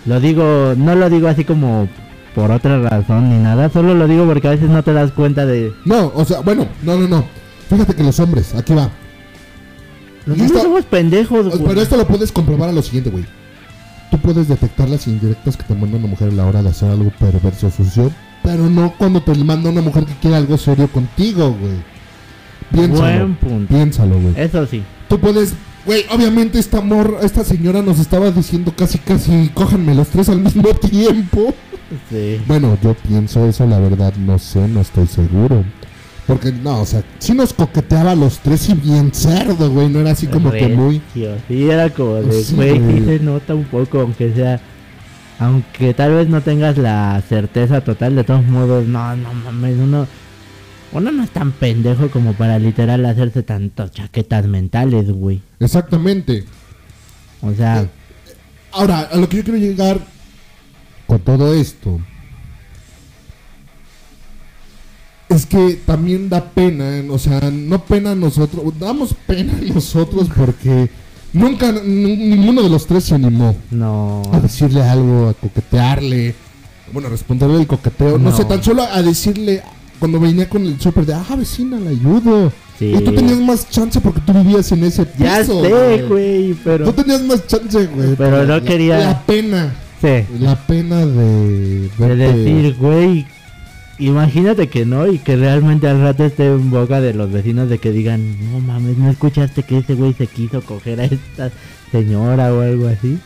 Lo digo, no lo digo así como por otra razón ni nada, solo lo digo porque a veces no te das cuenta de... No, o sea, bueno, no, no, no. Fíjate que los hombres, aquí va. Los hombres esto- somos pendejos, güey. Pero esto lo puedes comprobar a lo siguiente, güey. Tú puedes detectar las indirectas que te manda una mujer a la hora de hacer algo perverso o sucio, pero no cuando te manda una mujer que quiere algo serio contigo, güey. Piénsalo. Buen punto. Piénsalo, güey. Eso sí. Tú puedes, güey, obviamente esta morra, esta señora nos estaba diciendo casi casi, cójanme los tres al mismo [laughs] tiempo. Sí. Bueno, yo pienso eso, la verdad, no sé, no estoy seguro. Porque, no, o sea, sí nos coqueteaba a los tres y bien cerdo, güey, no era así como que muy... Sí, era como de, Sí, güey, sí se nota un poco, aunque sea... Aunque tal vez no tengas la certeza total, de todos modos, no, no mames, uno... Uno no es tan pendejo como para literal hacerse tantas chaquetas mentales, güey. Exactamente. O sea, Ahora, a lo que yo quiero llegar con todo esto es que también da pena, o sea, no pena a nosotros, damos pena a nosotros porque nunca, ninguno de los tres se animó no... a decirle algo, a coquetearle, bueno, a responderle el coqueteo, no, No. sé, tan solo a decirle cuando venía con el súper de, ah, vecina, le ayudo. Sí. Y tú tenías más chance porque tú vivías en ese piso. Ya sé, güey, pero... Tú tenías más chance, güey. Pero no la- quería- La pena. Sí. La pena de. Decir, güey, imagínate que no y que realmente al rato esté en boca de los vecinos de que digan, no mames, ¿no escuchaste que ese güey se quiso coger a esta señora o algo así?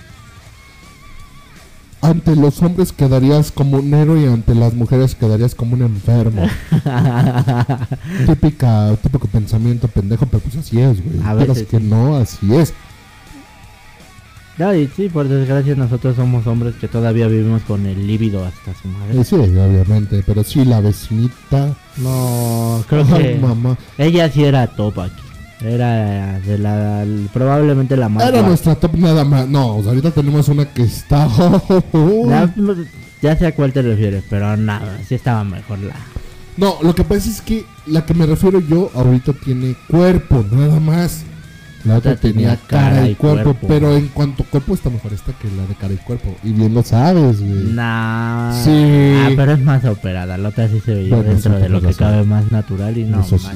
Ante los hombres quedarías como un héroe y ante las mujeres quedarías como un enfermo. [laughs] Típica, típico pensamiento pendejo, pero pues así es, güey. A veces que sí. no, así es. Sí, por desgracia nosotros somos hombres que todavía vivimos con el líbido hasta su madre. Eh, sí, obviamente. Pero sí, la vecinita. No, creo Ay, que mamá. ella sí era top aquí. Era de la, probablemente la más... Era nuestra top nada más. No, o sea, ahorita tenemos una que está. [laughs] Ya, ya sé a cuál te refieres, pero nada, sí estaba mejor la... No, lo que pasa es que la que me refiero yo ahorita tiene cuerpo, nada más. La otra tenía tenía cara cara y y cuerpo, cuerpo. pero en cuanto a cuerpo está mejor esta que la de cara y cuerpo. Y bien lo sabes, güey. Nah. Sí. Ah, pero es más operada. La otra sí se veía Bueno, dentro de lo que cabe más natural y no Eso sí.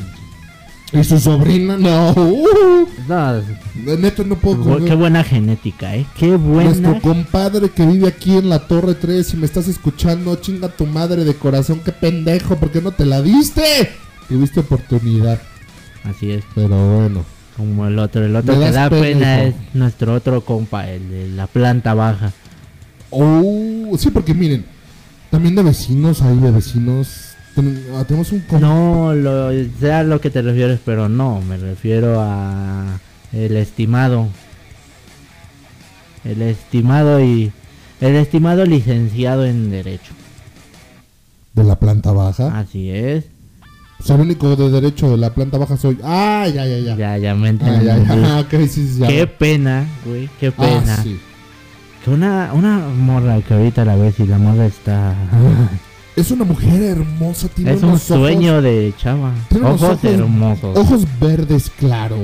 ¿Y su sobrina? No. Uh, No, neta, no puedo creer. qué buena genética, ¿eh? Qué buena. Nuestro compadre que vive aquí en la Torre 3, si me estás escuchando, chinga tu madre de corazón, qué pendejo, ¿por qué no te la diste? Tuviste oportunidad, Así es, pero bueno. Como el otro. El otro que da pena, es nuestro otro compa, el de la planta baja. Oh, sí, porque miren, también de vecinos, hay de vecinos. ten- ah, tenemos un compa. No, lo, sé a lo que te refieres, pero no, me refiero a el estimado. El estimado y el estimado licenciado en derecho. de la planta baja. Así es. Sea, el único de derecho de la planta baja soy. Ah, ya, ya, ya. Ya, ya me Ah, entendí. ya, ya. [laughs] Ok, sí, sí, ya. Qué pena, güey, qué Ah, pena. sí. Que una, una morra que ahorita la ves y la morra está... [laughs] Es una mujer hermosa, tiene es un ojos- sueño de chava. Tiene Ojos, ojos- hermosos. Ojos verdes, claro.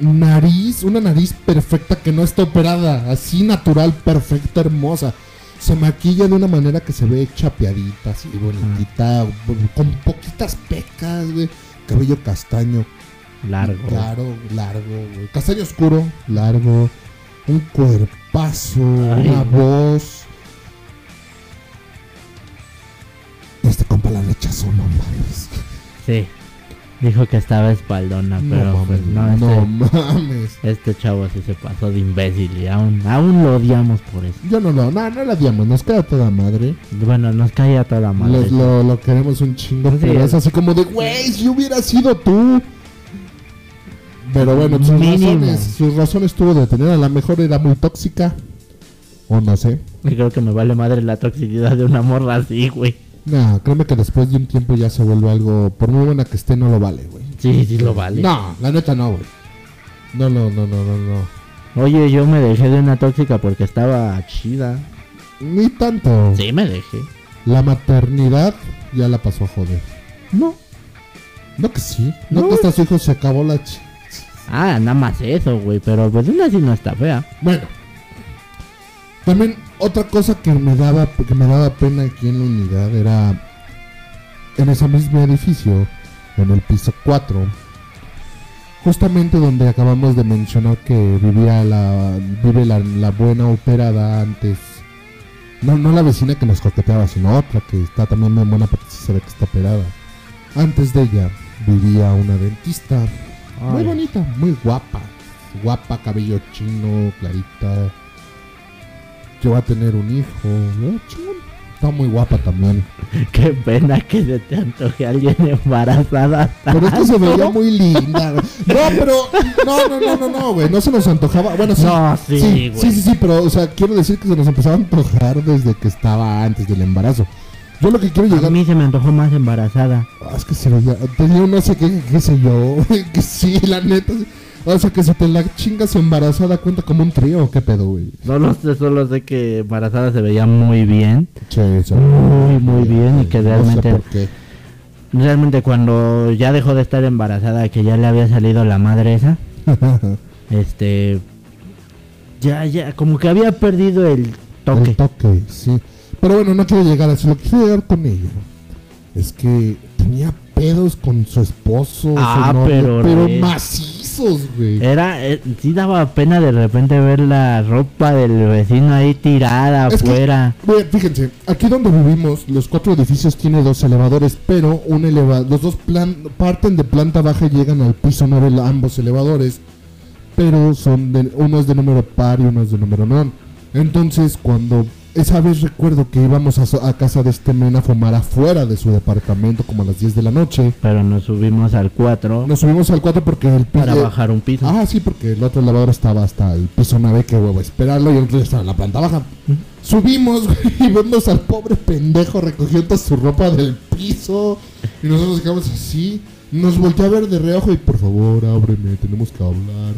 Nariz, una nariz perfecta que no está operada. Así natural, perfecta, hermosa. Se maquilla de una manera que se ve chapeadita, así bonitita, con poquitas pecas, güey. Cabello castaño, Largo. claro, largo, güey. Castaño oscuro, largo. Un cuerpazo, Ay. una voz. Este compa la rechazó, no mames. Sí. Dijo que estaba espaldona, pero no pues mames, no, no este, mames. este chavo sí se pasó de imbécil y aún, aún lo odiamos por eso. Yo no lo, no, no la odiamos, nos queda toda madre. Bueno, nos cae a toda madre. Los- lo, lo queremos un chingo, Sí, pero es así como de, güey, si hubiera sido tú. Pero bueno, sus Mínimo. razones, sus razones tuvo de tener, a lo mejor era muy tóxica. O no sé. Creo que me vale madre la toxicidad de una morra así, güey. No, créeme que después de un tiempo ya se vuelve algo, por muy buena que esté, no lo vale, güey. Sí, sí lo vale. No, la neta no, güey. No, no, no, no, no, no. Oye, yo me dejé de una tóxica porque estaba chida. Ni tanto. Sí, me dejé. La maternidad ya la pasó a joder. No. No que sí. No, No. que hasta su hijo se acabó la ch... Ah, nada más eso, güey. Pero pues una sí no está fea. Bueno. También otra cosa que me daba que me daba pena aquí en la unidad era en ese mismo edificio, en el piso 4, justamente donde acabamos de mencionar que vivía la vive la, la buena operada antes. No, no la vecina que nos coqueteaba, sino otra que está también muy buena porque se ve que está operada. Antes de ella vivía una dentista muy bonita, muy guapa. Guapa, cabello chino, clarita. Llegó a tener un hijo. Está muy guapa también. [laughs] Qué pena que se te antoje alguien embarazada. Pero es que se veía tanto. muy linda. No, pero. No, no, no, no, no, güey. No se nos antojaba. Bueno, sí. No, sí, sí, güey. sí, sí, sí, pero, o sea, quiero decir que se nos empezaba a antojar desde que estaba antes del embarazo. Yo lo que quiero A llegar. mí se me antojó más embarazada. Ah, es que se veía. Tenía un no sé qué, qué sé yo. [laughs] que sí, la neta. sí. O sea, que si te la chingas embarazada cuenta como un trío, ¿qué pedo, güey? No lo sé, solo sé que embarazada se veía muy bien. Sí, eso. Muy, muy bien y que No sé realmente- por qué. Realmente cuando ya dejó de estar embarazada, que ya le había salido la madre esa, [laughs] este... Ya, ya, como que había perdido el toque. El toque, sí. Pero bueno, no quiero llegar a eso. Lo que quiero llegar con ella es que tenía pedos con su esposo, Ah, su novio, pero pero re- güey. Era, eh, sí daba pena de repente ver la ropa del vecino ahí tirada Es que- afuera. Fíjense, aquí donde vivimos, los cuatro edificios tienen dos elevadores, pero un eleva los dos plan parten de planta baja y llegan al piso 9 la- ambos elevadores, pero son de, uno es de número par y uno es de número non. Entonces, cuando esa vez recuerdo que íbamos a, casa de este men a fumar afuera de su departamento como a las 10 de la noche, Pero nos subimos al 4 nos subimos al 4 porque el pi- para bajar un piso. Ah, sí, porque el otro elevador estaba hasta el piso 9, que huevo esperarlo, y el otro estaba en la planta baja. Subimos, [laughs] güey, y vemos al pobre pendejo recogiendo su ropa del piso. Y nosotros quedamos así. Nos volteó a ver de reojo y por favor, ábreme, tenemos que hablar.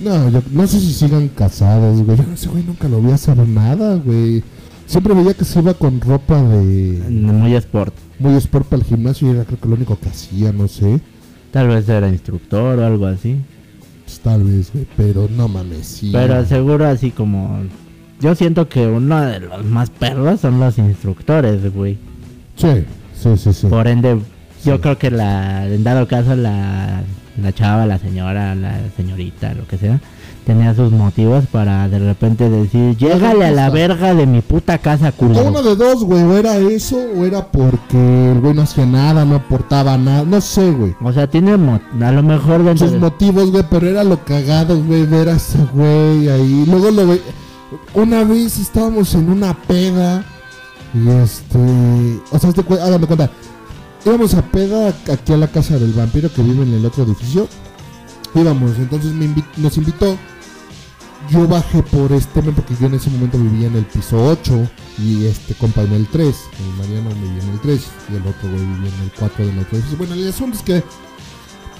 No, yo no sé si sigan casados, güey. Yo no sé, güey, nunca lo vi hacer nada, güey. Siempre veía que se iba con ropa de Muy sport. muy sport para el gimnasio y era creo que lo único que hacía, no sé. Tal vez era instructor o algo así. Pues, tal vez, güey, pero no mames, sí. Pero seguro así como... Yo siento que uno de los más perros son los instructores, güey. Sí, sí, sí, sí. Por ende, yo Sí. creo que la, en dado caso la la chava, la señora, la señorita, lo que sea, tenía sus motivos para de repente decir, llégale a la verga de mi puta casa, O culero. uno de dos, güey. O era eso, o era porque el güey no hacía nada, no aportaba nada. No sé, güey. O sea, tiene mo- a lo mejor dentro Sus de- motivos, güey, pero era lo cagado, güey, ver a ese güey ahí. Luego lo ve... Una vez estábamos en una peda y este... O sea, este, hagan de cuenta. Íbamos a peda aquí a la casa del vampiro que vive en el otro edificio. Íbamos, entonces me invi- nos invitó. Yo bajé por este, porque yo en ese momento vivía en el piso 8 y este compa en el 3. El Mariano vivía en el 3 y el otro güey vivía en el 4 del otro edificio. Bueno, el asunto es que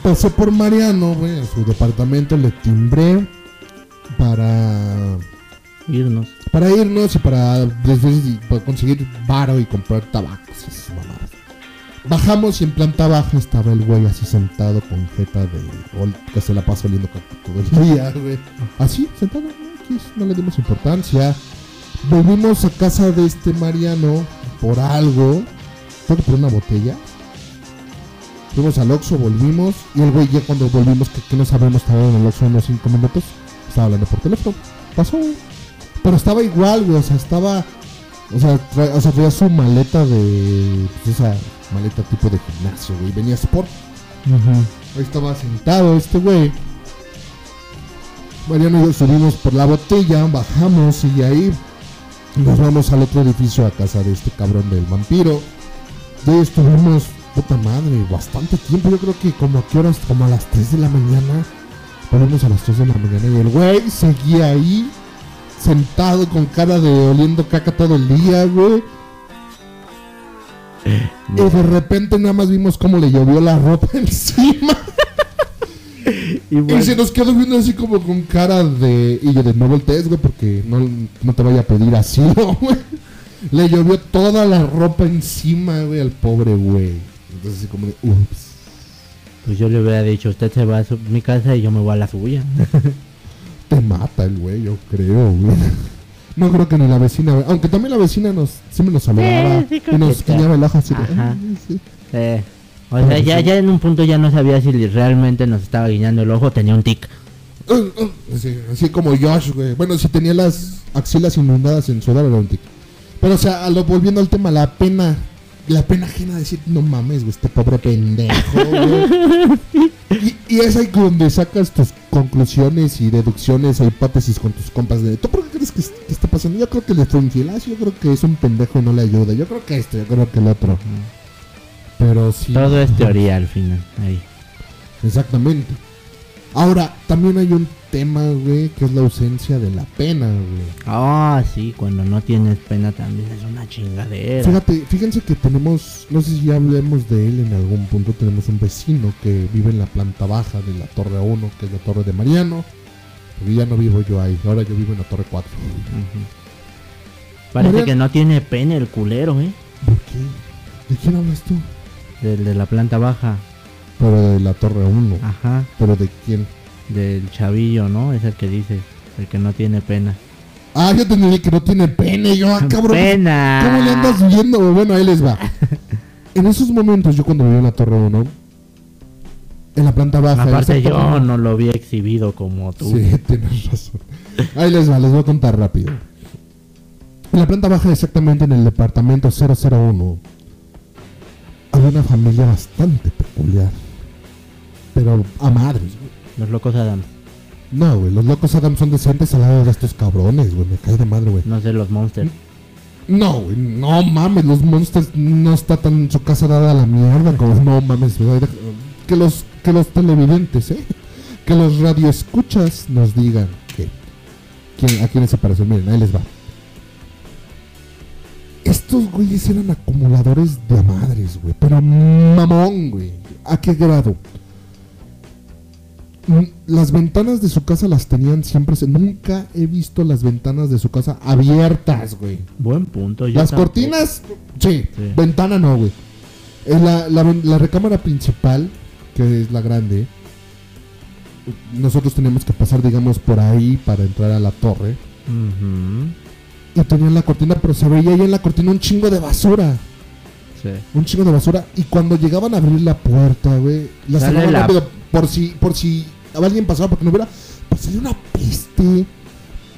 pasé por Mariano, güey, a su departamento, le timbré para irnos. para irnos y para, conseguir varo y comprar tabaco. y esas mamadas. Bajamos y en planta baja estaba el güey así sentado con jeta de que se la pasa oliendo todo el día, güey. Así, sentado, ¿no? Le dimos importancia. Volvimos a casa de este Mariano por algo, creo que por una botella. Fuimos al Oxxo, volvimos y el güey ya cuando volvimos, que, que no sabemos, estaba en el Oxxo unos 5 minutos, estaba hablando por teléfono. Pasó. Pero estaba igual, güey, o sea, estaba... O sea, o sea, traía su maleta de... Pues esa maleta tipo de gimnasio, güey. Venía Sport. Ahí estaba sentado este güey. Mariano y yo subimos por la botella, bajamos y ahí nos vamos al otro edificio a casa de este cabrón del vampiro. Y ahí estuvimos, puta madre, bastante tiempo. Yo creo que como a qué horas, como a las 3 de la mañana. Volvimos a las 3 de la mañana y el güey seguía ahí, sentado con cara de oliendo caca todo el día, güey. Y de repente nada más vimos cómo le llovió la ropa [laughs] encima. Y se nos quedó viendo así como con cara de. Y yo de no voltees, güey, porque no, no te vaya a pedir asilo, [laughs] güey. Le llovió toda la ropa encima, güey, al pobre güey. Entonces, así como de. Ups. pues yo le hubiera dicho, usted se va a mi casa y yo me voy a la suya. [laughs] Te mata el güey, yo creo, güey. No creo que ni la vecina. Aunque también la vecina nos siempre nos sí, y nos guiñaba el ojo así de. Ajá. "Ay, sí". Eh, o sea, ya, ya en un punto ya no sabía si realmente nos estaba guiñando el ojo, tenía un tic. Uh, uh, así, así como Josh, güey. Bueno, si tenía las axilas inundadas en sudor, era un tic. Pero, o sea, a lo, volviendo al tema, la pena, la pena ajena de decir, no mames, güey, este pobre pendejo, güey. [laughs] Y, y es ahí donde sacas tus conclusiones y deducciones e hipótesis con tus compas de, ¿tú por qué crees que, es- que está pasando? Yo creo que le fue infiel, ah, yo creo que es un pendejo y no le ayuda, yo creo que esto, yo creo que el otro. Pero sí. Todo es teoría al final. Ahí. Exactamente. Ahora, también hay un tema, güey, que es la ausencia de la pena, güey. Ah, sí, cuando no tienes pena también es una chingadera. Fíjate, fíjense que tenemos, no sé si ya hablemos de él en algún punto, tenemos un vecino que vive en la planta baja de la Torre 1, que es la Torre de Mariano. Porque ya no vivo yo ahí, ahora yo vivo en la Torre 4. Ujú. Parece Mariano- que no tiene pena el culero, ¿eh? ¿Por qué? ¿De quién hablas tú? Del de la planta baja. Pero de la Torre 1. Ajá. ¿Pero de quién? Del chavillo, ¿no? Es el que dices. El que no tiene pena. Ah, yo tenía que no tiene pene, yo, ah, cabrón. ¡Pena! ¿Cómo le andas viendo? güey? Bueno, ahí les va. [laughs] En esos momentos, yo cuando en la Torre 1, en la planta baja. Aparte yo torre- no lo vi exhibido como tú. Sí, [laughs] tienes razón. Ahí les va, les voy a contar rápido. En la planta baja, exactamente en el departamento 001, había una familia bastante peculiar. Pero a madres. Los locos Adams. No, güey, los locos Adam son decentes al lado de estos cabrones, güey. Me cae de madre, güey. No sé, los monsters. No, güey, no mames, los monsters no está tan su casa dada a la mierda como no mames, güey. que los que los televidentes, eh, que los radioescuchas nos digan que quién, a quiénes se parecen. Miren, ahí les va. Estos güeyes eran acumuladores de madres, güey, pero mamón, güey. ¿A qué grado? Mm, Las ventanas de su casa las tenían siempre. se- Nunca he visto las ventanas de su casa abiertas, güey. Buen punto. yo Las tampoco. cortinas, sí. Sí. Ventana no, güey. En la, la, la recámara principal, que es la grande, nosotros teníamos que pasar, digamos, por ahí para entrar a la torre. Y tenían la cortina, pero se veía ahí en la cortina un chingo de basura. Sí. Un chingo de basura. Y cuando llegaban a abrir la puerta, güey, la cerraban la rápido. Por si, por si alguien pasaba porque no hubiera, pues salió una peste,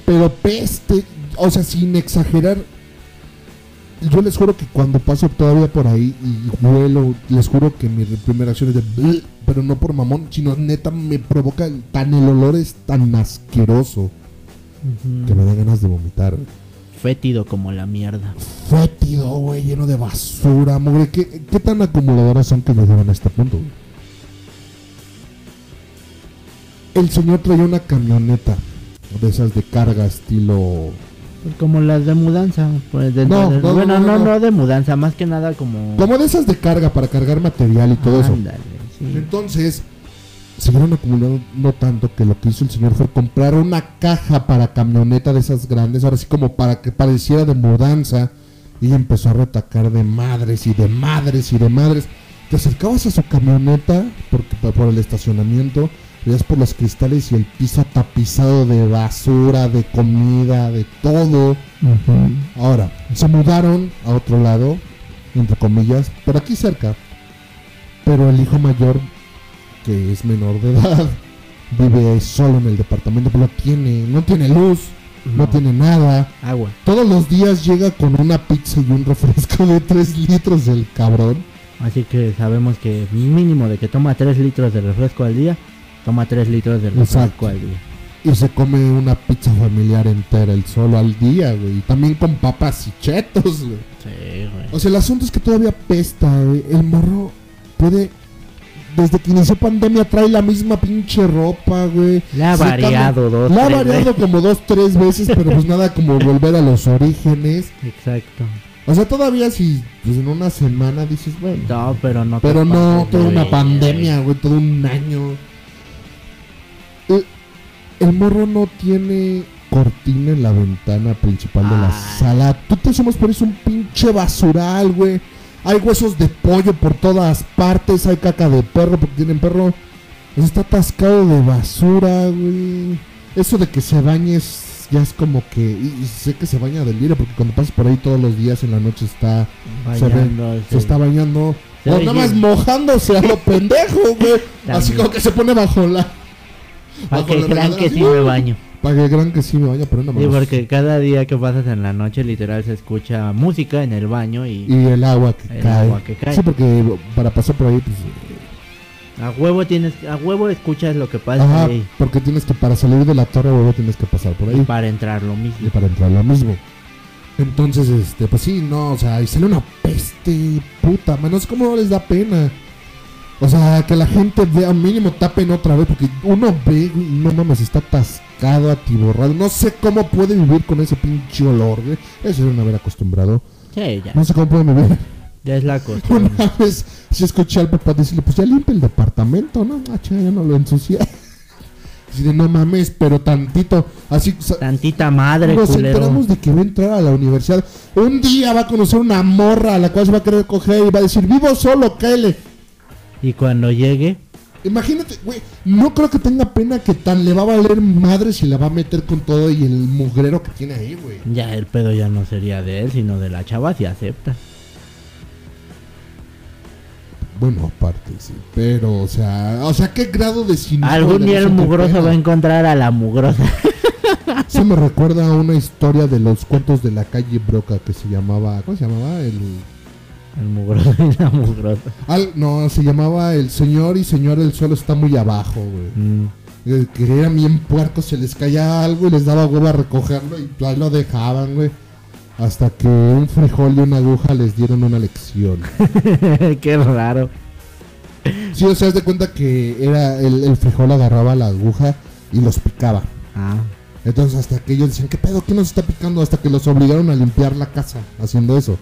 pero peste, o sea, sin exagerar. Yo les juro que cuando paso todavía por ahí y huelo, les juro que mi primera acción es de, pero no por mamón, sino neta me provoca, tan el olor es tan asqueroso que me da ganas de vomitar. Fétido como la mierda. fétido, güey, lleno de basura, mugre. ¿Qué, qué tan acumuladoras son que nos llevan a este punto? güey? El señor traía una camioneta de esas de carga estilo... Como las de mudanza. Pues de, No, de- no, bueno, no, no, de mudanza, más que nada como. Como de esas de carga para cargar material y todo eso. Ándale, sí. Entonces, se fueron acumulando no tanto que lo que hizo el señor fue comprar una caja para camioneta de esas grandes, ahora sí como para que pareciera de mudanza, y empezó a retacar de madres y de madres y de madres. Te acercabas a su camioneta porque, por el estacionamiento, veías por los cristales y el piso tapizado de basura, de comida, de todo. Ahora, se mudaron a otro lado, entre comillas, por aquí cerca. Pero el hijo mayor, que es menor de edad, [laughs] vive solo en el departamento, pero no tiene, no tiene luz, no, No. tiene nada. Agua. Todos los días llega con una pizza y un refresco de 3 litros el cabrón. Así que sabemos que mínimo de que toma 3 litros de refresco al día, toma 3 litros de refresco al día. Y se come una pizza familiar entera, el solo al día, güey. Y también con papas y chetos, güey. Sí, güey. O sea, el asunto es que todavía pesta, güey. El morro puede. Desde que inició pandemia trae la misma pinche ropa, güey. Le ha variado dos, La ha variado veces. como dos, tres veces, pero pues nada como volver a los orígenes. Exacto. O sea, todavía si pues en una semana dices, bueno. No, pero no. Pero no, toda una pandemia, güey, todo un año. El, morro no tiene cortina en la ventana principal de la Ay. sala. Tú te asomas por eso un pinche basural, güey. Hay huesos de pollo por todas partes, hay caca de perro porque tienen perro. Está atascado de basura, güey. Eso de que se bañe es, ya es como que... Y, y sé que se baña del día porque cuando pasas por ahí todos los días en la noche está... Se, ve- Bañándose. se está bañando. Se o nada más mojándose a lo [laughs] pendejo, güey. Así como que se pone bajo la. Para bajo que crean que sí me baño. Para que crean que sí me baño, pero no Sí, porque cada día que pasas en la noche, literal se escucha música en el baño y Y el agua que El cae. agua que cae. Sí, porque para pasar por ahí, pues. a huevo tienes, a huevo escuchas lo que pasa Ajá, ahí. porque tienes que, para salir de la torre, güey, tienes que pasar por Y ahí. para entrar lo mismo. Y para entrar lo mismo. Entonces, este, pues sí, no, o sea, y sale una peste puta, man, no sé cómo no les da pena. O sea, que la gente vea, mínimo tapen otra vez, porque uno ve, no mames, está atascado, atiborrado. No sé cómo puede vivir con ese pinche olor, güey. Eso deben haber acostumbrado. Sí, ya. No sé cómo pueden vivir. Ya es la costumbre. [laughs] Una vez sí escuché al papá decirle, pues ya limpia el departamento, ¿no? Ah, chinga, ya no lo ensucié. [laughs] Así de, no mames, pero tantito. Así, Tantita madre, nos culero. enteramos de que va a entrar a la universidad. Un día va a conocer una morra a la cual se va a querer coger y va a decir, vivo solo, Kyle. Y cuando llegue, Imagínate, güey, no creo que tenga pena que tan le va a valer madre si la va a meter con todo y el mugrero que tiene ahí, güey. ya el pedo ya no sería de él, sino de la chava si acepta. Bueno, aparte, sí. Pero, o sea, o sea, ¿qué grado de cinismo Algún día el mugroso va a encontrar a la mugrosa. [laughs] Eso me recuerda a una historia de los cuentos de la calle Broca que se llamaba, ¿cómo se llamaba? El El mugroso y la mugrosa. al- no, se llamaba El señor y señor el suelo está muy abajo, güey. Mm. Eh, Que eran bien puercos, se les caía algo y les daba huevo a recogerlo y ahí lo dejaban, güey. Hasta que un frijol y una aguja les dieron una lección. [laughs] Qué raro. Sí, o sea, haz de cuenta que era el, el frijol agarraba la aguja y los picaba. Ah, Entonces hasta que ellos decían, ¿qué pedo? ¿Qué nos está picando? Hasta que los obligaron a limpiar la casa haciendo eso.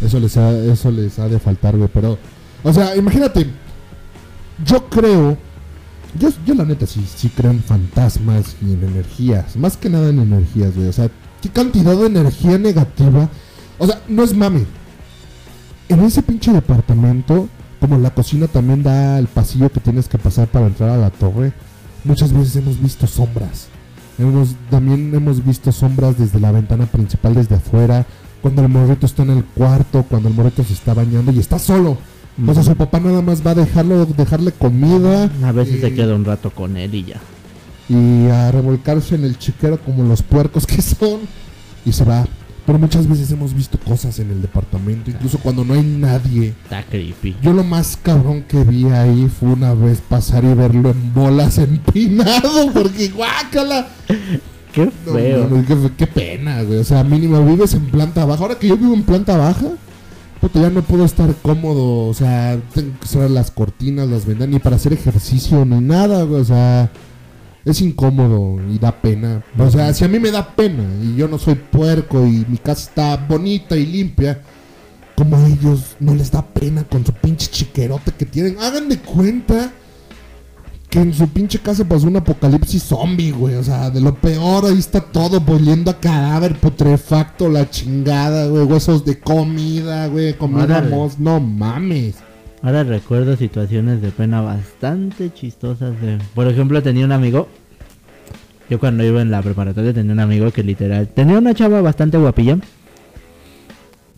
Eso les ha, eso les ha de faltar, güey. Pero, o sea, imagínate. Yo creo. Yo, yo la neta sí, sí creo en fantasmas y en energías. Más que nada en energías, güey. O sea, qué cantidad de energía negativa. O sea, no es mame. En ese pinche departamento, como la cocina también da el pasillo que tienes que pasar para entrar a la torre, muchas veces hemos visto sombras. Hemos, también hemos visto sombras desde la ventana principal, desde afuera, cuando el morrito está en el cuarto, cuando el morrito se está bañando y está solo. O sea, su papá nada más va a dejarlo, dejarle comida. A veces se queda un rato con él y ya. y a revolcarse en el chiquero como los puercos que son y se va. Pero muchas veces hemos visto cosas en el departamento, incluso cuando no hay nadie. Está creepy. Yo lo más cabrón que vi ahí fue una vez pasar y verlo en bolas empinado, [laughs] porque guácala. Qué No, feo. qué, qué pena, güey. O sea, mínimo vives en planta baja. Ahora que yo vivo en planta baja, puta, ya no puedo estar cómodo. O sea, tengo que cerrar las cortinas, las ventanas, ni para hacer ejercicio, ni nada, güey. O sea, es incómodo y da pena. O sea, si a mí me da pena y yo no soy puerco y mi casa está bonita y limpia, como a ellos no les da pena con su pinche chiquerote que tienen. Hagan de cuenta que en su pinche casa pasó un apocalipsis zombie, güey. O sea, de lo peor, ahí está todo volviendo a cadáver putrefacto, la chingada, güey. Huesos de comida, güey. Comida mos. No mames. Ahora recuerdo situaciones de pena bastante chistosas. De... Por ejemplo, tenía un amigo. Yo cuando iba en la preparatoria tenía un amigo que literal... Tenía una chava bastante guapilla.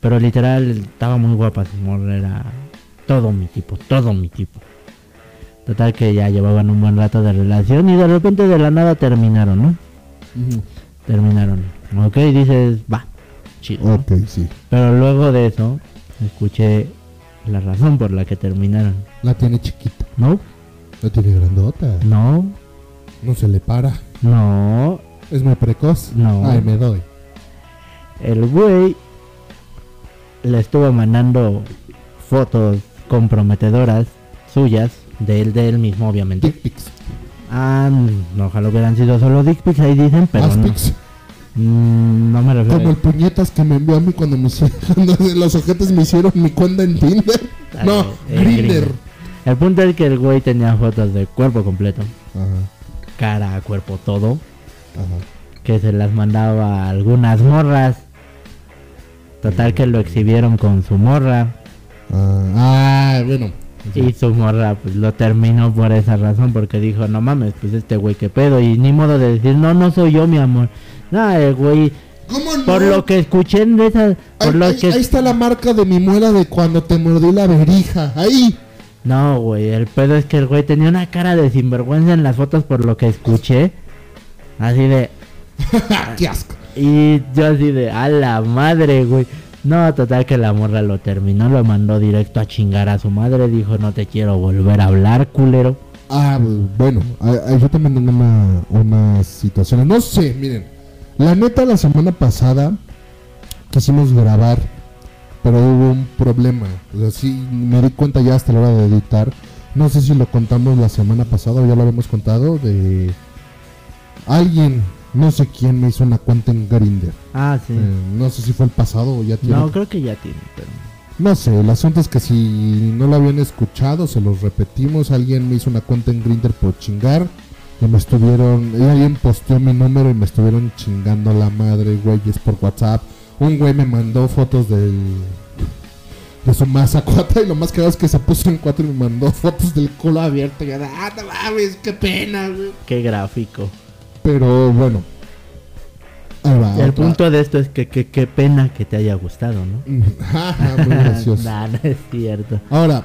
Pero literal estaba muy guapa. Su era todo mi tipo, todo mi tipo. Total que ya llevaban un buen rato de relación y de repente de la nada terminaron, ¿no? Terminaron. Ok, dices, va, chido. Ok, sí. Pero luego de eso, escuché la razón por la que terminaron. La tiene chiquita. No, La tiene grandota. no, No se le para. no. Es muy precoz. No. Ay, me doy. El güey le estuvo mandando fotos comprometedoras suyas, de él, de él mismo, obviamente. Dick pics. Ah, no, ojalá hubieran sido solo dick pics, ahí dicen, pero no. pics. Mm, no me refiero Como el puñetas que me envió a mí cuando, me [laughs] cuando los ojetes me hicieron mi cuenta en Tinder. Ah, No, eh, Grinder. Grindr. El punto es que el güey tenía fotos de cuerpo completo, Ajá, cara, cuerpo, todo. ajá. que se las mandaba a algunas morras. Total que lo exhibieron con su morra Ah, ah, bueno. Y su morra pues lo terminó por esa razón porque dijo, no mames, pues este güey qué pedo y ni modo de decir, no, no soy yo mi amor. No, el güey, ¿Cómo no? por lo que escuché de esas, por Ahí, lo ahí- que... ahí está la marca de mi muela de cuando te mordí la verija. Ahí. No, güey, el pedo es que el güey tenía una cara de sinvergüenza en las fotos por lo que escuché. Así de... [laughs] ¡Qué asco! Y yo así de, a la madre, güey. No, total que la morra lo terminó, lo mandó directo a chingar a su madre. Dijo, no te quiero volver a hablar, culero. Ah, bueno, ah, ah, yo también tengo una, unas situaciones. No sé, miren. La neta, la semana pasada quisimos grabar, pero hubo un problema. O sea, sí, me di cuenta ya hasta la hora de editar. No sé si lo contamos la semana pasada o ya lo habíamos contado. De alguien, no sé quién, me hizo una cuenta en Grindr. Ah, sí. Eh, no sé si fue el pasado o ya tiene. no, creo que ya tiene, pero... No sé, el asunto es que si no lo habían escuchado, se los repetimos. Alguien me hizo una cuenta en Grindr por chingar. Y me estuvieron. y alguien posteó mi número y me estuvieron chingando a la madre, güeyes, por WhatsApp. Un güey me mandó fotos del. de su masa [laughs] cuata. Y lo más cagado es que se puso en cuatro y me mandó fotos del culo abierto. Y yo, ah, no mames, qué pena, güey. Qué gráfico. Pero bueno. El otra. punto de esto es que qué pena que te haya gustado, ¿no? Jaja, [laughs] Muy gracioso. [laughs] Nah, no es cierto. Ahora,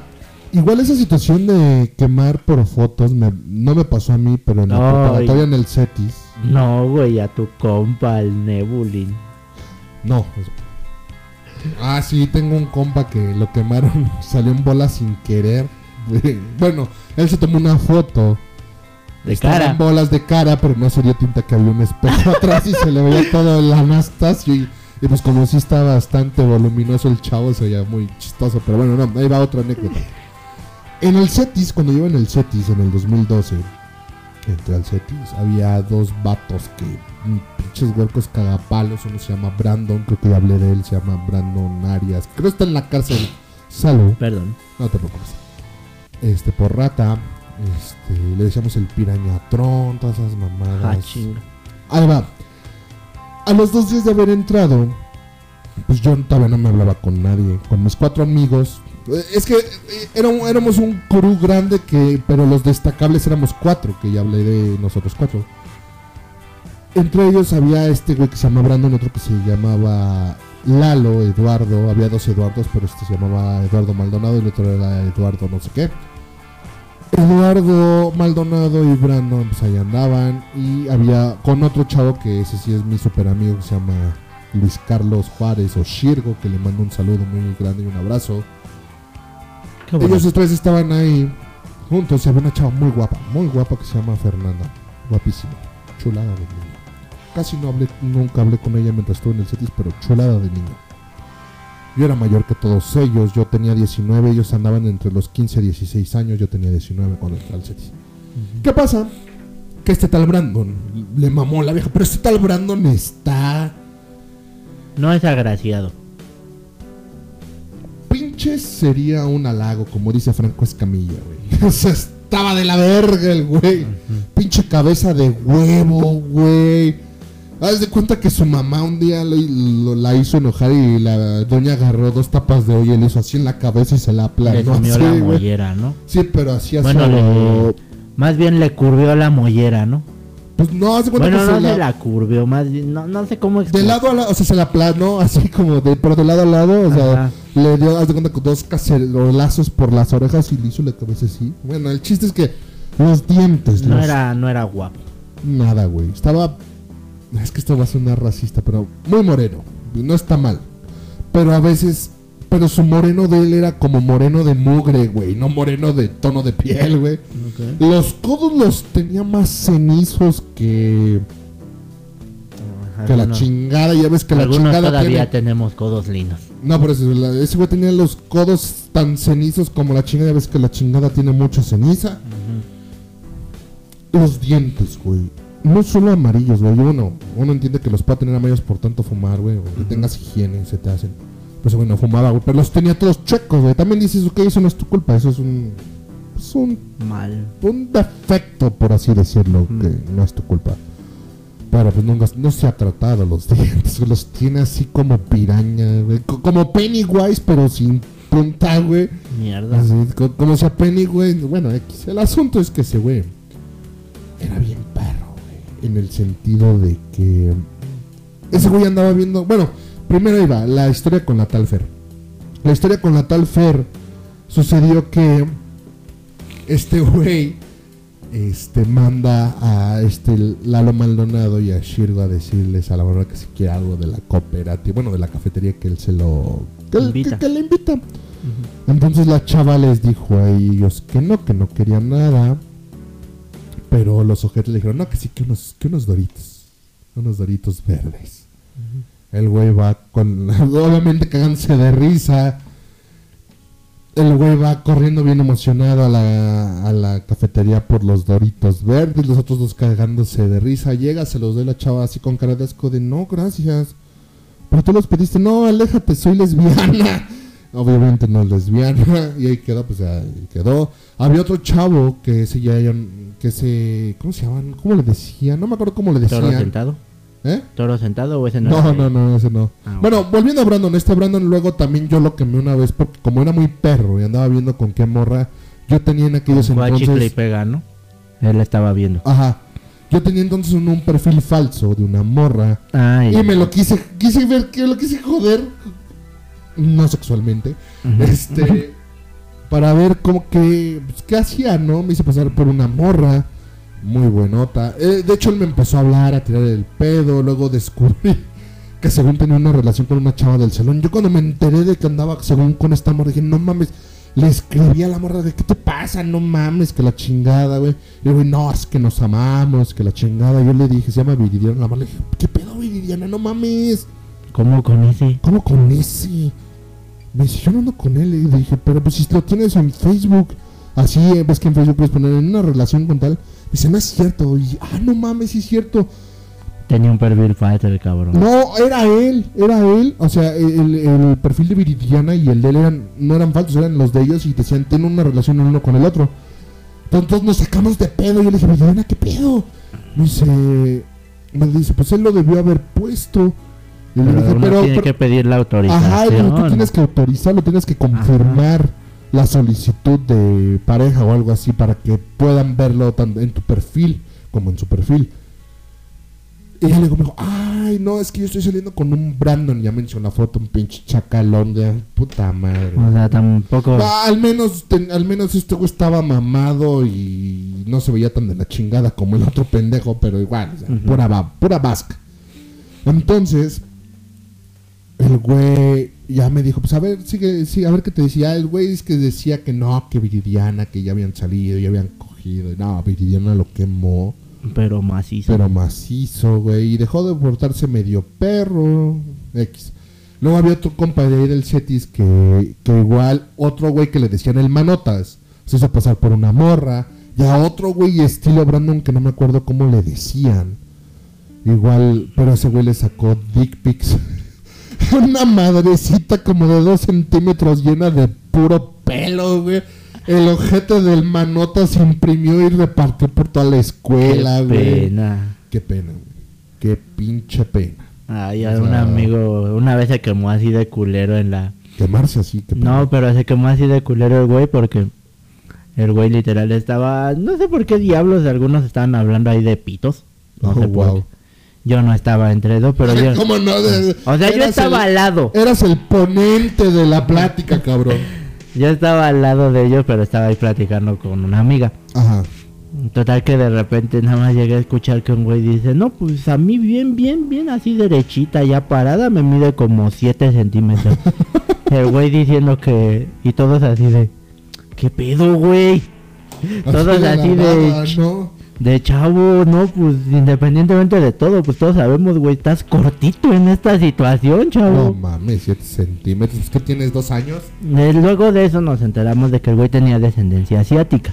igual esa situación de quemar por fotos me- no me pasó a mí, pero en la preparatoria en el CETIS. No, güey, a tu compa, el Nebulin. No. Ah, sí, tengo un compa que lo quemaron, [laughs] salió en bola sin querer. Bueno, él se tomó una foto. De Estaba cara. en bolas de cara, pero no se dio tinta que había un espejo [laughs] atrás y se le veía todo el Anastasio. Y, y pues como sí está bastante voluminoso el chavo, se veía muy chistoso. Pero bueno, no, ahí va otra anécdota. En el CETIS, cuando yo iba en el CETIS en el 2012, entré al CETIS, había dos vatos que, mm, pinches huercos cagapalos, uno se llama Brandon, creo que ya hablé de él, se llama Brandon Arias, creo que está en la cárcel. Salud. Perdón. No te preocupes. Este, por rata, este, le decíamos el pirañatrón, todas esas mamadas. Ah. Ahí va. A los dos días de haber entrado, pues yo todavía no me hablaba con nadie, con mis cuatro amigos. Es que eh, éramos un crew grande que, pero los destacables éramos cuatro, que ya hablé de nosotros cuatro. Entre ellos había este güey que se llama Brandon, otro que se llamaba Lalo, Eduardo, había dos Eduardos, pero este se llamaba Eduardo Maldonado y el otro era Eduardo no sé qué. Eduardo Maldonado y Brandon pues ahí andaban y había con otro chavo que ese sí es mi super amigo que se llama Luis Carlos Juárez o Shirgo que le mando un saludo muy grande y un abrazo. Qué. Ellos tres estaban ahí juntos y había una chava muy guapa, muy guapa que se llama Fernanda, guapísima, chulada de niña. Casi no hablé, nunca hablé con ella mientras estuve en el CETIS, pero chulada de niña. Yo era mayor que todos ellos, yo tenía 19, ellos andaban entre los 15 y 16 años, yo tenía 19 cuando entré al CETIS. ¿Qué pasa? Que este tal Brandon le mamó la vieja, pero este tal Brandon está No es agraciado. pinche sería un halago, como dice Franco Escamilla, güey. [laughs] O sea, estaba de la verga el güey. Pinche cabeza de huevo, güey. Haz de cuenta que su mamá un día lo- lo- la hizo enojar y la doña agarró dos tapas de olla y le hizo así en la cabeza y se la Le aplanó. comió así, la mollera, ¿no? Sí, pero así Bueno, le- Más bien le curvió la mollera, ¿no? Pues no, haz de cuenta Bueno, que no se la... la curvió, más bien, no, no sé cómo De explicar. lado a lado, o sea, se la aplanó así como de, pero de lado a lado, o sea, Ajá. le dio, haz de cuenta, con dos cacerolazos por las orejas y le hizo la cabeza así. Bueno, el chiste es que los dientes, No los- era, no era guapo. Nada, güey. Estaba. Es que esto va a sonar racista, pero muy moreno. No está mal. Pero a veces. Pero su moreno de él era como moreno de mugre, güey. No moreno de tono de piel, güey. Los codos los tenía más cenizos que. Que la chingada. Ya ves que la chingada todavía tiene. tenemos codos lindos. No, por eso. la- ese güey tenía los codos tan cenizos como la chingada. Ya ves que la chingada tiene mucha ceniza. Los dientes, güey. No solo amarillos, güey. Uno, uno entiende que los pueda tener amarillos por tanto fumar, güey. O que tengas higiene, se te hacen. Pues, güey, no fumaba, güey. Pero los tenía todos chuecos, güey. También dices, ok, eso no es tu culpa. Eso es un. Es un, Mal. un defecto, por así decirlo. Que no es tu culpa. Pero pues nunca, no se ha tratado los [laughs] dientes. Los tiene así como piraña, güey. Co- Como Pennywise, pero sin punta, güey. Mierda. Así, co- como si a Pennywise. Bueno, X. El asunto es que ese güey era bien. En el sentido de que. Ese güey andaba viendo. Bueno, primero iba la historia con la tal Fer. La historia con la tal Fer sucedió que. Este güey. Este manda a este Lalo Maldonado y a Shirgo a decirles a la verdad que si quiere algo de la cooperativa, bueno, de la cafetería que él se lo. que, Invita. que- que le invita. Entonces la chava les dijo a ellos que no, que no querían nada. Pero los ojetes le dijeron, no, que sí, que unos, que unos doritos. Unos doritos verdes. El güey va con. [laughs] Obviamente cagándose de risa. El güey va corriendo bien emocionado a la, a la cafetería por los doritos verdes. Los otros dos cagándose de risa. Llega, se los doy la chava así con cara de asco de no, gracias. Pero tú los pediste, no, aléjate, soy lesbiana. Obviamente no es lesbiana. [laughs] Y ahí quedó, pues ahí quedó. Había otro chavo que ese ya, que se, ¿cómo se llaman? ¿Cómo le decían? No me acuerdo cómo le ¿Toro decían. sentado? ¿Eh? ¿Toro sentado o ese no? No, no, no, ese no. Ah, Bueno, volviendo a Brandon, este Brandon luego también yo lo quemé una vez porque como era muy perro y andaba viendo con qué morra, yo tenía en aquellos a chicle y entonces... pega, ¿no? Él estaba viendo. Ajá. Yo tenía entonces un, un perfil falso de una morra Ay, y me lo quise, quise ver, que lo quise joder, no sexualmente, este, para ver cómo que, pues, qué hacía, ¿no? Me hice pasar por una morra, muy buenota. Eh, de hecho, él me empezó a hablar, a tirar el pedo, luego descubrí [laughs] que según tenía una relación con una chava del salón. Yo cuando me enteré de que andaba según con esta morra, dije, no mames. Le escribí a la morra de, ¿qué te pasa? No mames, que la chingada, güey. Y güey, no, es que nos amamos, que la chingada. Yo le dije, se llama Viridiana. La morra le dije, ¿qué pedo, Viridiana? No mames. ¿Cómo con ese? ¿Cómo con ese? Me dice, yo no ando con él. Y le dije, pero pues si lo tienes en Facebook, así eh, ves que en Facebook puedes poner en una relación con tal. Me dice, no es cierto. Y, ah, no mames, sí es cierto. Tenía un perfil el cabrón. No, era él, era él. O sea, el, el perfil de Viridiana y el de él eran, no eran falsos, eran los de ellos y decían, ten una relación el uno con el otro. Entonces nos sacamos de pedo. Yo le dije, Viridiana, ¿qué pedo? Me dice, me dice, pues él lo debió haber puesto. Y le Pero dije, uno pero, tiene pero- que pedir la autorización. Ajá, pero tú tienes que autorizarlo, tienes que confirmar la solicitud de pareja o algo así para que puedan verlo tanto en tu perfil como en su perfil. Y ella me dijo, ay, no, es que yo estoy saliendo con un Brandon. Ya me hizo una foto, un pinche chacalón de puta madre. O sea, tampoco. Ah, al menos, ten- al menos este güey estaba mamado y no se veía tan de la chingada como el otro pendejo, pero igual, o sea, Ujú. pura, pura vasca. Entonces, el güey ya me dijo, pues a ver, sigue, sigue, a ver qué te decía. El güey es que decía que no, que Viridiana, que ya habían salido, ya habían cogido. No, Viridiana lo quemó, Pero macizo. pero macizo, güey. Y dejó de portarse medio perro. X. Luego había otro compa de ahí del Cetis que, que igual, otro güey que le decían el manotas, se hizo pasar por una morra. Y a otro güey estilo Brandon que no me acuerdo cómo le decían. Igual, pero ese güey le sacó dick pics. [laughs] [laughs] una madrecita como de dos centímetros llena de puro pelo, güey. El ojete del manota se imprimió y repartió por toda la escuela, Qué güey. pena. Qué pena, güey. Qué pinche pena. Ay, a un sea- amigo, una vez se quemó así de culero en la... Quemarse así, qué pena. No, pero se quemó así de culero el güey porque el güey literal estaba... No sé por qué diablos algunos estaban hablando ahí de pitos. No Oh, sé por wow. qué. Yo no estaba entre dos, pero yo... [laughs] ¿Cómo no? De- O sea, yo estaba el- al lado. Eras el ponente de la plática, cabrón. [laughs] Yo estaba al lado de ellos, pero estaba ahí platicando con una amiga. Ajá. Total que de repente nada más llegué a escuchar que un güey dice, no, pues a mí bien, bien, bien, así derechita, ya parada, me mide como 7 centímetros. [laughs] El güey diciendo que... Y todos así de... ¿Qué pedo, güey? Todos así de... De chavo, no, pues independientemente de todo, pues todos sabemos, güey, estás cortito en esta situación, No chavo. mames, 7 centímetros. ¿Es que tienes dos años? Eh, Luego de eso nos enteramos de que el güey tenía descendencia asiática.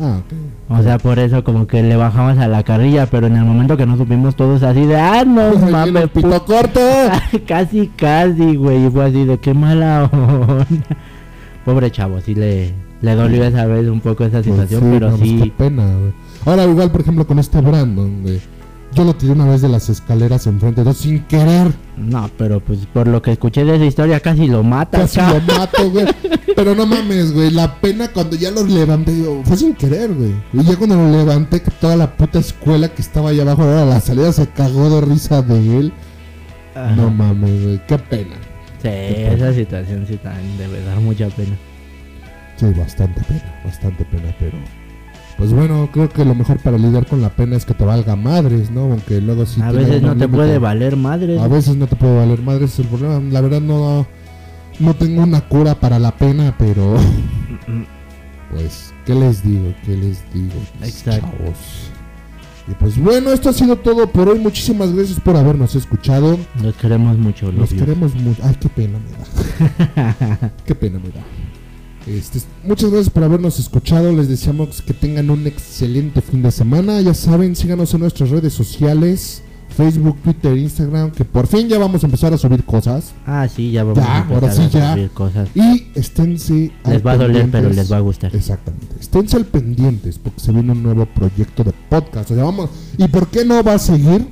Ah, ok. O sea, por eso como que le bajamos a la carrilla, pero en el momento que nos supimos todos así de, ah, no [laughs] mames, el pito corto. [laughs] casi, casi, güey, y fue así de, qué mala onda. Pobre chavo, sí le, le dolió esa vez un poco esa Pues situación, sí, pero no, pues qué sí, pena, güey. Ahora, igual, por ejemplo, con este Brandon, güey. Yo lo tiré una vez de las escaleras enfrente, no, sin querer. no, pero pues por lo que escuché de esa historia casi lo mata, Casi lo mato, güey. [laughs] Pero no mames, güey. La pena cuando ya lo levanté, digo, fue sin querer, güey. Y ya cuando lo levanté, que toda la puta escuela que estaba allá abajo a la salida se cagó de risa de él. Ajá. No mames, güey. Qué pena. Sí, esa situación sí también debe dar mucha pena. Sí, bastante pena, bastante pena, pero. Pues bueno, creo que lo mejor para lidiar con la pena es que te valga madres, ¿no? Aunque luego sí. a veces no te límite. puede valer madre. A veces no te puede valer madres, es el problema. La verdad no. No tengo una cura para la pena, pero. [laughs] Pues, ¿qué les digo? ¿Qué les digo? Exacto. chavos? Y pues bueno, esto ha sido todo por hoy. Muchísimas gracias por habernos escuchado. Los queremos mucho, los queremos mucho. Ay, qué pena me da. [laughs] qué pena me da. Este, muchas gracias por habernos escuchado. Les deseamos que tengan un excelente fin de semana. Ya saben, síganos en nuestras redes sociales. Facebook, Twitter, Instagram, que por fin ya vamos a empezar a subir cosas. Ah, sí, ya vamos Ya, a empezar ahora sí, a ya. subir cosas. Y esténse al Les va a doler, pero les va a gustar. Exactamente. Esténse al pendientes porque se viene un nuevo proyecto de podcast. O sea, vamos. ¿Y por qué no va a seguir?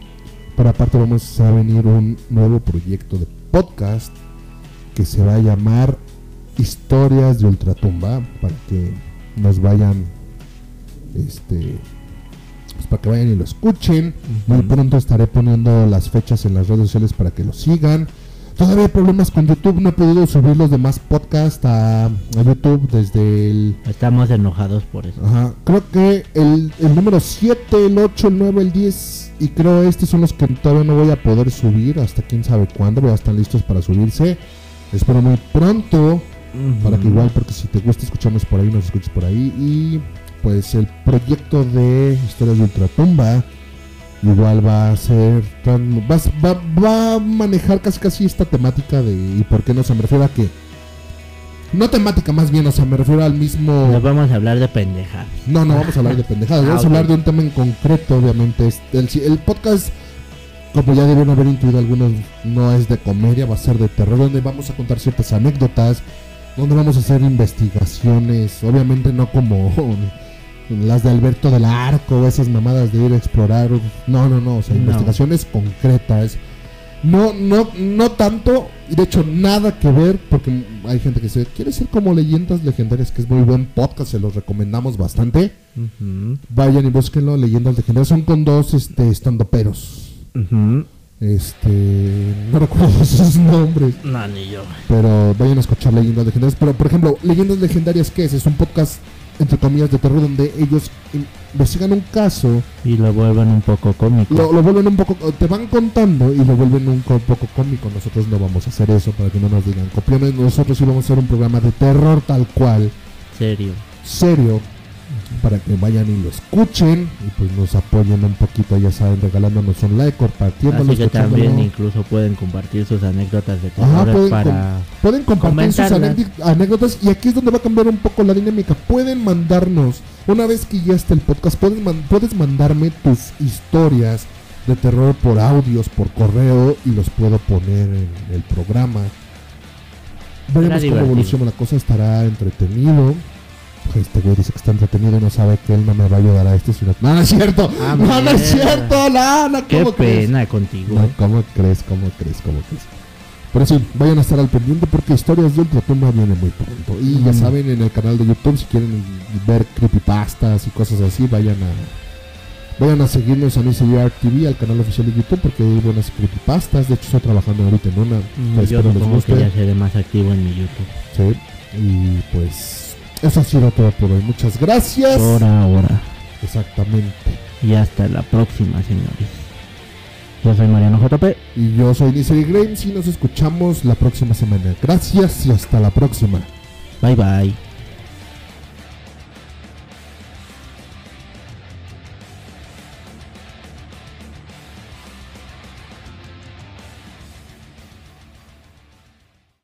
Pero aparte vamos a venir un nuevo proyecto de podcast que se va a llamar Historias de Ultratumba para que nos vayan este pues para que vayan y lo escuchen. Muy pronto estaré poniendo las fechas en las redes sociales para que lo sigan. Todavía hay problemas con YouTube, no he podido subir los demás podcasts a, a YouTube desde el... Estamos enojados por eso. Ajá, creo que el, el número 7, el 8, el 9, el 10 y creo estos son los que todavía no voy a poder subir hasta quién sabe cuándo, pero ya están listos para subirse. Espero muy pronto para que igual, porque si te gusta escucharnos por ahí, nos escuches por ahí. Y pues el proyecto de Historias de Ultratumba igual va a ser, tan- va, a- va- va a manejar casi casi esta temática de, y por qué no se me refiero a que, no temática más bien, o sea, me refiero al mismo... Nos vamos a hablar de pendejadas. No, no vamos a hablar de pendejadas, [laughs] Ah, vamos a hablar de un tema en concreto, obviamente. El, el podcast, como ya deben haber intuido algunos, no es de comedia, va a ser de terror, donde vamos a contar ciertas anécdotas, donde vamos a hacer investigaciones, obviamente no como [laughs] las de Alberto del Arco, esas mamadas de ir a explorar. No, no, no, o sea, No. investigaciones concretas. No, no, no tanto, y de hecho nada que ver, porque hay gente que se quiere ser como leyendas legendarias, que es muy buen podcast, se los recomendamos bastante. Ujú. Vayan y búsquenlo, leyendas legendarias. Son con dos este, estandoperos. Ujú. Este, no recuerdo [laughs] sus nombres, No, ni yo. pero vayan a escuchar leyendas legendarias. Pero, por ejemplo, leyendas legendarias, ¿qué es? Es un podcast, entre comillas, de terror donde ellos investigan un caso, Y lo vuelven un poco cómico. lo, lo vuelven un poco, te van contando y lo vuelven un co- poco cómico. Nosotros no vamos a hacer eso para que no nos digan copiones. Nosotros sí vamos a hacer un programa de terror tal cual, Serio. serio, para que vayan y lo escuchen y pues nos apoyen un poquito, ya saben, regalándonos un like, compartiéndolo, Así que también incluso pueden compartir sus anécdotas de Ajá, pueden, para... com- pueden compartir sus anécdotas y aquí es donde va a cambiar un poco la dinámica. Pueden mandarnos, una vez que ya esté el podcast, pueden man- puedes mandarme tus historias de terror por audios, por correo y los puedo poner en el programa. Veremos cómo evoluciona la cosa, estará entretenido. Este güey dice que está entretenido y no sabe que él no me va a ayudar a esto. Sino... No, no es cierto. Ah, no, no es cierto. No, no, Qué ¿cómo crees? pena contigo. No, eh. ¿cómo crees? ¿Cómo crees? ¿Cómo crees? Pero sí, vayan a estar al pendiente porque Historias de Ultratumba viene muy pronto. Y ya Mm. saben, en el canal de YouTube, si quieren ver creepypastas y cosas así, vayan a vayan a seguirnos a NCR TV, al canal oficial de YouTube, porque hay buenas creepypastas. De hecho, estoy trabajando ahorita en una. Mm, Yo supongo que ya seré más activo en mi YouTube. Sí. Y pues, eso ha sido todo por hoy. Muchas gracias. Por ahora. Exactamente. Y hasta la próxima, señores. Yo soy Mariano JP. Y yo soy Nisery Grames y nos escuchamos la próxima semana. Gracias y hasta la próxima. Bye bye.